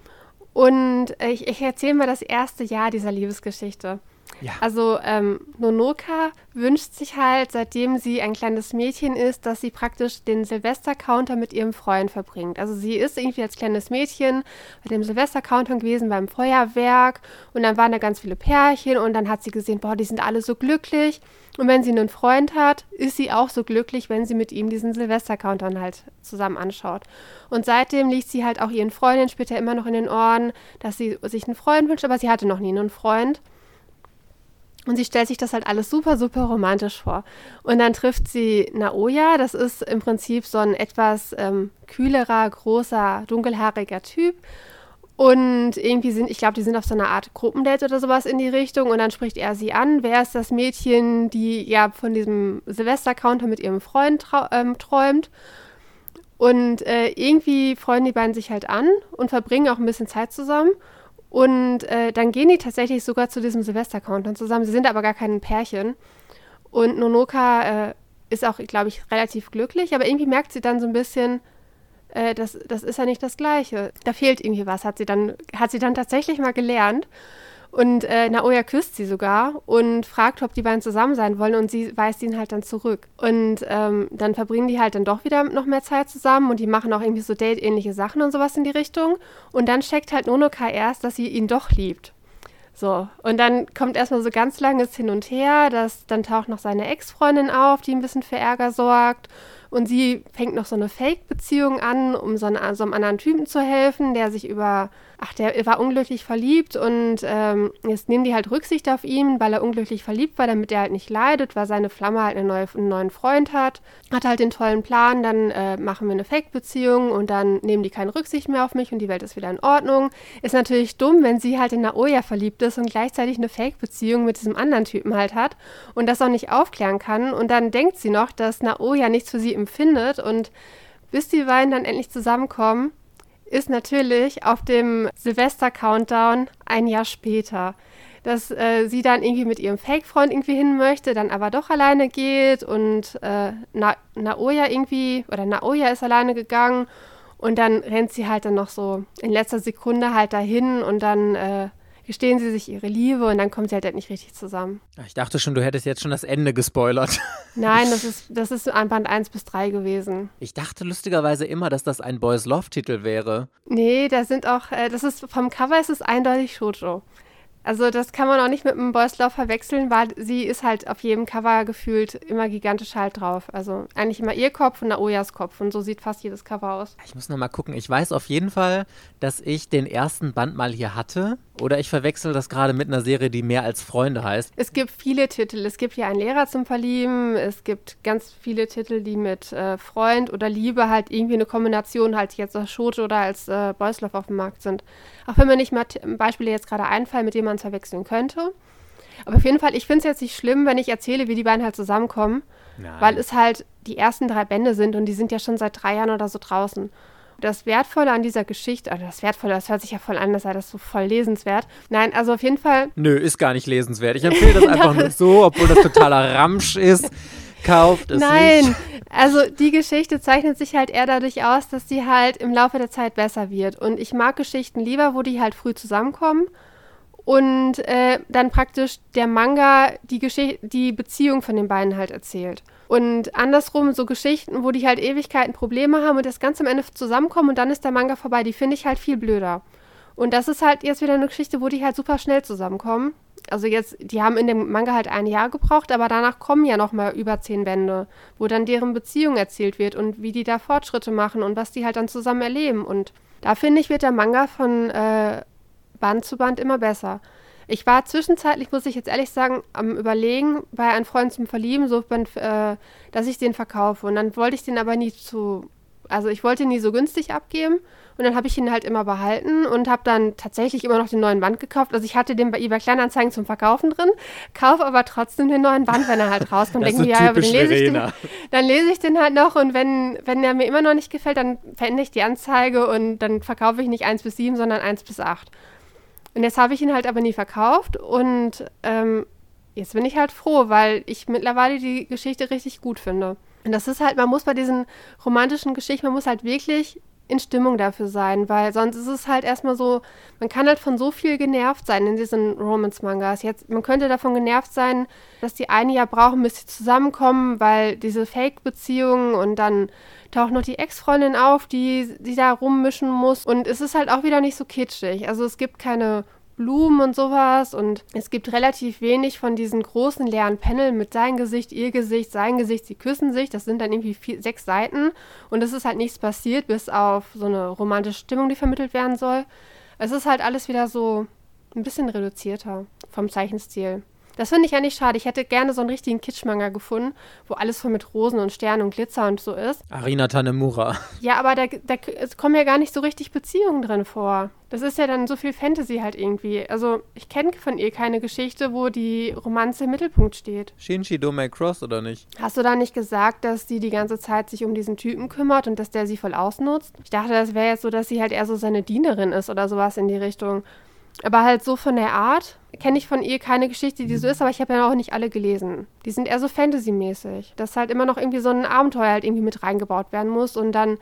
Und äh, ich, ich erzähle mal das erste Jahr dieser Liebesgeschichte. Ja. Also ähm, Nonoka wünscht sich halt, seitdem sie ein kleines Mädchen ist, dass sie praktisch den Silvester-Counter mit ihrem Freund verbringt. Also sie ist irgendwie als kleines Mädchen bei dem Silvester-Counter gewesen beim Feuerwerk und dann waren da ganz viele Pärchen und dann hat sie gesehen, boah, die sind alle so glücklich. Und wenn sie einen Freund hat, ist sie auch so glücklich, wenn sie mit ihm diesen Silvester-Countdown halt zusammen anschaut. Und seitdem liegt sie halt auch ihren Freundinnen später immer noch in den Ohren, dass sie sich einen Freund wünscht, aber sie hatte noch nie einen Freund. Und sie stellt sich das halt alles super, super romantisch vor. Und dann trifft sie Naoya, das ist im Prinzip so ein etwas ähm, kühlerer, großer, dunkelhaariger Typ. Und irgendwie sind, ich glaube, die sind auf so einer Art Gruppendate oder sowas in die Richtung. Und dann spricht er sie an. Wer ist das Mädchen, die ja von diesem Silvester-Counter mit ihrem Freund ähm, träumt? Und äh, irgendwie freuen die beiden sich halt an und verbringen auch ein bisschen Zeit zusammen. Und äh, dann gehen die tatsächlich sogar zu diesem Silvester-Countdown zusammen. Sie sind aber gar kein Pärchen. Und Nonoka äh, ist auch, glaube ich, relativ glücklich. Aber irgendwie merkt sie dann so ein bisschen, äh, das, das ist ja nicht das Gleiche. Da fehlt irgendwie was, hat sie dann, hat sie dann tatsächlich mal gelernt. Und äh, Naoya küsst sie sogar und fragt, ob die beiden zusammen sein wollen und sie weist ihn halt dann zurück. Und ähm, dann verbringen die halt dann doch wieder noch mehr Zeit zusammen und die machen auch irgendwie so Date-ähnliche Sachen und sowas in die Richtung. Und dann checkt halt Nonoka erst, dass sie ihn doch liebt. So, und dann kommt erstmal so ganz langes Hin und Her, dass dann taucht noch seine Ex-Freundin auf, die ein bisschen für Ärger sorgt. Und sie fängt noch so eine Fake-Beziehung an, um so, einen, so einem anderen Typen zu helfen, der sich über ach, der war unglücklich verliebt und ähm, jetzt nehmen die halt Rücksicht auf ihn, weil er unglücklich verliebt war, damit er halt nicht leidet, weil seine Flamme halt eine neue, einen neuen Freund hat. Hat halt den tollen Plan, dann äh, machen wir eine Fake-Beziehung und dann nehmen die keine Rücksicht mehr auf mich und die Welt ist wieder in Ordnung. Ist natürlich dumm, wenn sie halt in Naoya verliebt ist und gleichzeitig eine Fake-Beziehung mit diesem anderen Typen halt hat und das auch nicht aufklären kann. Und dann denkt sie noch, dass Naoya nichts für sie empfindet und bis die beiden dann endlich zusammenkommen, ist natürlich auf dem Silvester-Countdown ein Jahr später. Dass äh, sie dann irgendwie mit ihrem Fake-Freund irgendwie hin möchte, dann aber doch alleine geht und äh, Na Naoya irgendwie, oder Naoya ist alleine gegangen und dann rennt sie halt dann noch so in letzter Sekunde halt dahin und dann äh, gestehen sie sich ihre Liebe und dann kommen sie halt, halt nicht richtig zusammen. Ich dachte schon, du hättest jetzt schon das Ende gespoilert. <laughs> Nein, das ist, das ist an Band 1 bis 3 gewesen. Ich dachte lustigerweise immer, dass das ein Boys Love-Titel wäre. Nee, da sind auch, äh, das ist vom Cover ist es eindeutig Shoujo. Also das kann man auch nicht mit einem Boys Love verwechseln, weil sie ist halt auf jedem Cover gefühlt immer gigantisch halt drauf. Also eigentlich immer ihr Kopf und Naoyas Kopf und so sieht fast jedes Cover aus. Ich muss noch mal gucken. Ich weiß auf jeden Fall, dass ich den ersten Band mal hier hatte. Oder ich verwechsel das gerade mit einer Serie, die mehr als Freunde heißt. Es gibt viele Titel. Es gibt hier einen Lehrer zum Verlieben. Es gibt ganz viele Titel, die mit äh, Freund oder Liebe halt irgendwie eine Kombination halt jetzt als Schote oder als äh, Boys Love auf dem Markt sind. Auch wenn mir nicht mal Beispiele jetzt gerade einfallen, mit denen man es verwechseln könnte. Aber auf jeden Fall, ich finde es jetzt nicht schlimm, wenn ich erzähle, wie die beiden halt zusammenkommen. Nein. Weil es halt die ersten drei Bände sind und die sind ja schon seit drei Jahren oder so draußen. Das Wertvolle an dieser Geschichte, also das Wertvolle, das hört sich ja voll an, das sei das so voll lesenswert. Nein, also auf jeden Fall. Nö, ist gar nicht lesenswert. Ich empfehle das <laughs> einfach nur so, obwohl das totaler Ramsch ist. Kauft es Nein, nicht. also die Geschichte zeichnet sich halt eher dadurch aus, dass sie halt im Laufe der Zeit besser wird. Und ich mag Geschichten lieber, wo die halt früh zusammenkommen und äh, dann praktisch der Manga die, Geschichte, die Beziehung von den beiden halt erzählt. Und andersrum so Geschichten, wo die halt Ewigkeiten Probleme haben und das Ganze am Ende zusammenkommen und dann ist der Manga vorbei, die finde ich halt viel blöder. Und das ist halt jetzt wieder eine Geschichte, wo die halt super schnell zusammenkommen. Also jetzt, die haben in dem Manga halt ein Jahr gebraucht, aber danach kommen ja noch mal über zehn Bände, wo dann deren Beziehung erzählt wird und wie die da Fortschritte machen und was die halt dann zusammen erleben. Und da finde ich, wird der Manga von äh, Band zu Band immer besser. Ich war zwischenzeitlich, muss ich jetzt ehrlich sagen, am Überlegen, bei einem Freund zum Verlieben, so, äh, dass ich den verkaufe. Und dann wollte ich den aber nie zu, also ich wollte ihn nie so günstig abgeben. Und dann habe ich ihn halt immer behalten und habe dann tatsächlich immer noch den neuen Band gekauft. Also ich hatte den bei eBay Kleinanzeigen zum Verkaufen drin, kaufe aber trotzdem den neuen Band, wenn er halt rauskommt. Denke mir, ja, aber den lese ich den, dann lese ich den halt noch und wenn, wenn er mir immer noch nicht gefällt, dann verändere ich die Anzeige und dann verkaufe ich nicht 1 bis 7, sondern 1 bis 8. Und jetzt habe ich ihn halt aber nie verkauft und ähm, jetzt bin ich halt froh, weil ich mittlerweile die Geschichte richtig gut finde. Und das ist halt, man muss bei diesen romantischen Geschichten, man muss halt wirklich in Stimmung dafür sein, weil sonst ist es halt erstmal so, man kann halt von so viel genervt sein in diesen Romance-Mangas. Jetzt, man könnte davon genervt sein, dass die ein Jahr brauchen, bis sie zusammenkommen, weil diese Fake-Beziehungen und dann taucht noch die Ex-Freundin auf, die, die da rummischen muss. Und es ist halt auch wieder nicht so kitschig. Also es gibt keine Blumen und sowas. Und es gibt relativ wenig von diesen großen leeren Panel mit sein Gesicht, ihr Gesicht, sein Gesicht, sie küssen sich. Das sind dann irgendwie vier, sechs Seiten. Und es ist halt nichts passiert, bis auf so eine romantische Stimmung, die vermittelt werden soll. Es ist halt alles wieder so ein bisschen reduzierter vom Zeichenstil. Das finde ich ja nicht schade. Ich hätte gerne so einen richtigen Kitschmanga gefunden, wo alles voll mit Rosen und Sternen und Glitzer und so ist. Arina Tanemura. Ja, aber da, da es kommen ja gar nicht so richtig Beziehungen drin vor. Das ist ja dann so viel Fantasy halt irgendwie. Also ich kenne von ihr keine Geschichte, wo die Romanze im Mittelpunkt steht. Shinji Domei Cross oder nicht? Hast du da nicht gesagt, dass sie die ganze Zeit sich um diesen Typen kümmert und dass der sie voll ausnutzt? Ich dachte, das wäre jetzt so, dass sie halt eher so seine Dienerin ist oder sowas in die Richtung. Aber halt so von der Art kenne ich von ihr keine Geschichte, die so ist, aber ich habe ja auch nicht alle gelesen. Die sind eher so Fantasy-mäßig, dass halt immer noch irgendwie so ein Abenteuer halt irgendwie mit reingebaut werden muss und dann,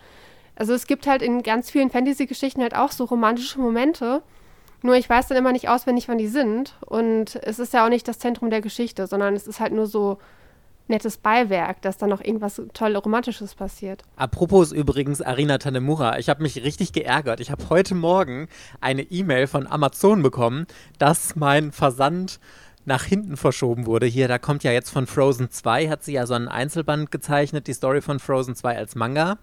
also es gibt halt in ganz vielen Fantasy-Geschichten halt auch so romantische Momente, nur ich weiß dann immer nicht auswendig, wann die sind und es ist ja auch nicht das Zentrum der Geschichte, sondern es ist halt nur so nettes Beiwerk, dass da noch irgendwas toll Romantisches passiert. Apropos übrigens Arina Tanemura, ich habe mich richtig geärgert. Ich habe heute Morgen eine E-Mail von Amazon bekommen, dass mein Versand nach hinten verschoben wurde. Hier, da kommt ja jetzt von Frozen 2, hat sie ja so einen Einzelband gezeichnet, die Story von Frozen 2 als Manga.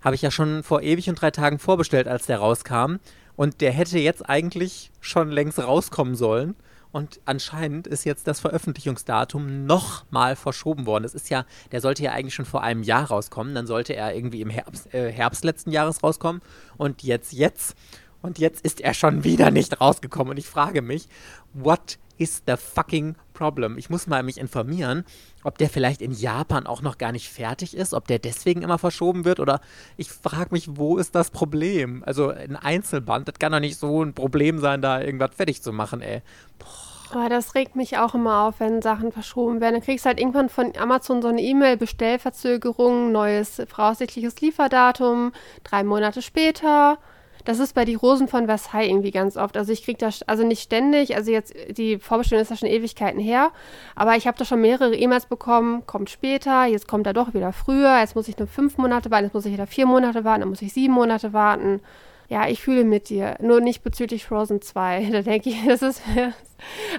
Habe ich ja schon vor ewig und drei Tagen vorbestellt, als der rauskam. Und der hätte jetzt eigentlich schon längst rauskommen sollen. Und anscheinend ist jetzt das Veröffentlichungsdatum nochmal verschoben worden. Das ist ja, der sollte ja eigentlich schon vor einem Jahr rauskommen. Dann sollte er irgendwie im Herbst, äh, Herbst letzten Jahres rauskommen. Und jetzt, jetzt. Und jetzt ist er schon wieder nicht rausgekommen. Und ich frage mich, what is the fucking problem? Ich muss mal mich informieren, ob der vielleicht in Japan auch noch gar nicht fertig ist, ob der deswegen immer verschoben wird oder ich frage mich, wo ist das Problem? Also ein Einzelband, das kann doch nicht so ein Problem sein, da irgendwas fertig zu machen, ey. Boah. das regt mich auch immer auf, wenn Sachen verschoben werden. Dann kriegst du halt irgendwann von Amazon so eine E-Mail, Bestellverzögerung, neues voraussichtliches Lieferdatum, drei Monate später. Das ist bei die Rosen von Versailles irgendwie ganz oft. Also ich kriege das, also nicht ständig, also jetzt, die Vorbestellung ist ja schon Ewigkeiten her, aber ich habe da schon mehrere E-Mails bekommen, kommt später, jetzt kommt er doch wieder früher, jetzt muss ich nur fünf Monate warten, jetzt muss ich wieder vier Monate warten, dann muss ich sieben Monate warten. Ja, ich fühle mit dir, nur nicht bezüglich Frozen 2. <laughs> Da denke ich, das ist <laughs>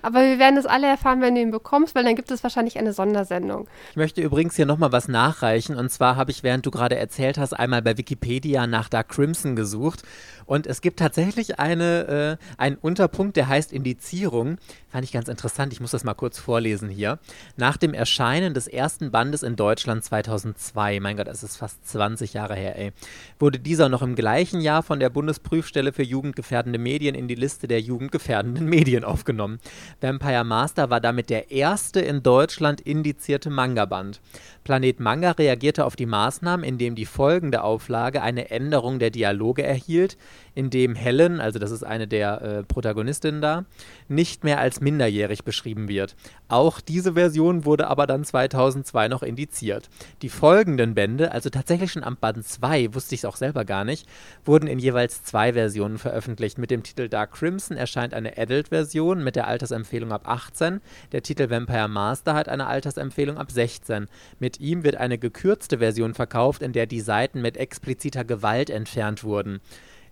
aber wir werden es alle erfahren, wenn du ihn bekommst, weil dann gibt es wahrscheinlich eine Sondersendung. Ich möchte übrigens hier nochmal was nachreichen. Und zwar habe ich, während du gerade erzählt hast, einmal bei Wikipedia nach Dark Crimson gesucht. Und es gibt tatsächlich eine, äh, einen Unterpunkt, der heißt Indizierung. Fand ich ganz interessant. Ich muss das mal kurz vorlesen hier. Nach dem Erscheinen des ersten Bandes in Deutschland 2002, mein Gott, es ist fast 20 Jahre her, ey, wurde dieser noch im gleichen Jahr von der Bundesprüfstelle für jugendgefährdende Medien in die Liste der jugendgefährdenden Medien aufgenommen genommen. Vampire Master war damit der erste in Deutschland indizierte Manga-Band. Planet Manga reagierte auf die Maßnahmen, indem die folgende Auflage eine Änderung der Dialoge erhielt, indem Helen, also das ist eine der äh, Protagonistinnen da, nicht mehr als minderjährig beschrieben wird. Auch diese Version wurde aber dann 2002 noch indiziert. Die folgenden Bände, also tatsächlich schon am Band 2, wusste ich es auch selber gar nicht, wurden in jeweils zwei Versionen veröffentlicht. Mit dem Titel Dark Crimson erscheint eine Adult-Version mit der Altersempfehlung ab 18. Der Titel Vampire Master hat eine Altersempfehlung ab 16. Mit ihm wird eine gekürzte Version verkauft, in der die Seiten mit expliziter Gewalt entfernt wurden.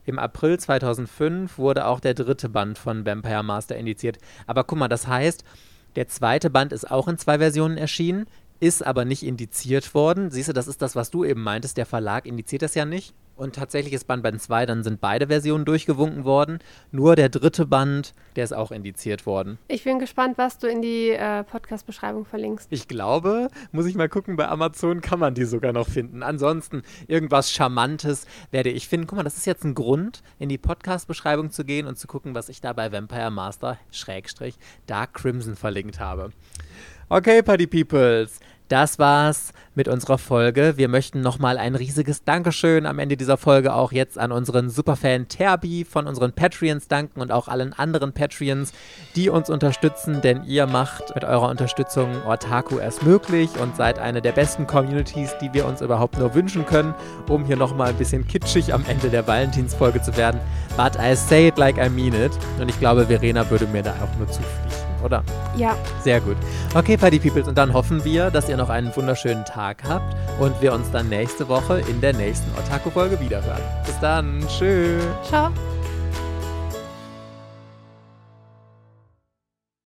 Im April 2005 wurde auch der dritte Band von Vampire Master indiziert. Aber guck mal, das heißt, der zweite Band ist auch in zwei Versionen erschienen, ist aber nicht indiziert worden. Siehst du, das ist das, was du eben meintest. Der Verlag indiziert das ja nicht. Und tatsächlich ist Band Band 2, dann sind beide Versionen durchgewunken worden. Nur der dritte Band, der ist auch indiziert worden. Ich bin gespannt, was du in die äh, Podcast-Beschreibung verlinkst. Ich glaube, muss ich mal gucken, bei Amazon kann man die sogar noch finden. Ansonsten irgendwas Charmantes werde ich finden. Guck mal, das ist jetzt ein Grund, in die Podcast-Beschreibung zu gehen und zu gucken, was ich da bei Vampire Master Schrägstrich Dark Crimson verlinkt habe. Okay, Party Peoples. Das war's mit unserer Folge. Wir möchten nochmal ein riesiges Dankeschön am Ende dieser Folge auch jetzt an unseren Superfan Terbi von unseren Patreons danken und auch allen anderen Patreons, die uns unterstützen, denn ihr macht mit eurer Unterstützung Otaku erst möglich und seid eine der besten Communities, die wir uns überhaupt nur wünschen können, um hier nochmal ein bisschen kitschig am Ende der Valentinsfolge zu werden. But I say it like I mean it. Und ich glaube, Verena würde mir da auch nur zupflichten oder? Ja. Sehr gut. Okay, Party Peoples, und dann hoffen wir, dass ihr noch einen wunderschönen Tag habt und wir uns dann nächste Woche in der nächsten Otaku-Folge wiederhören. Bis dann. Tschüss. Ciao.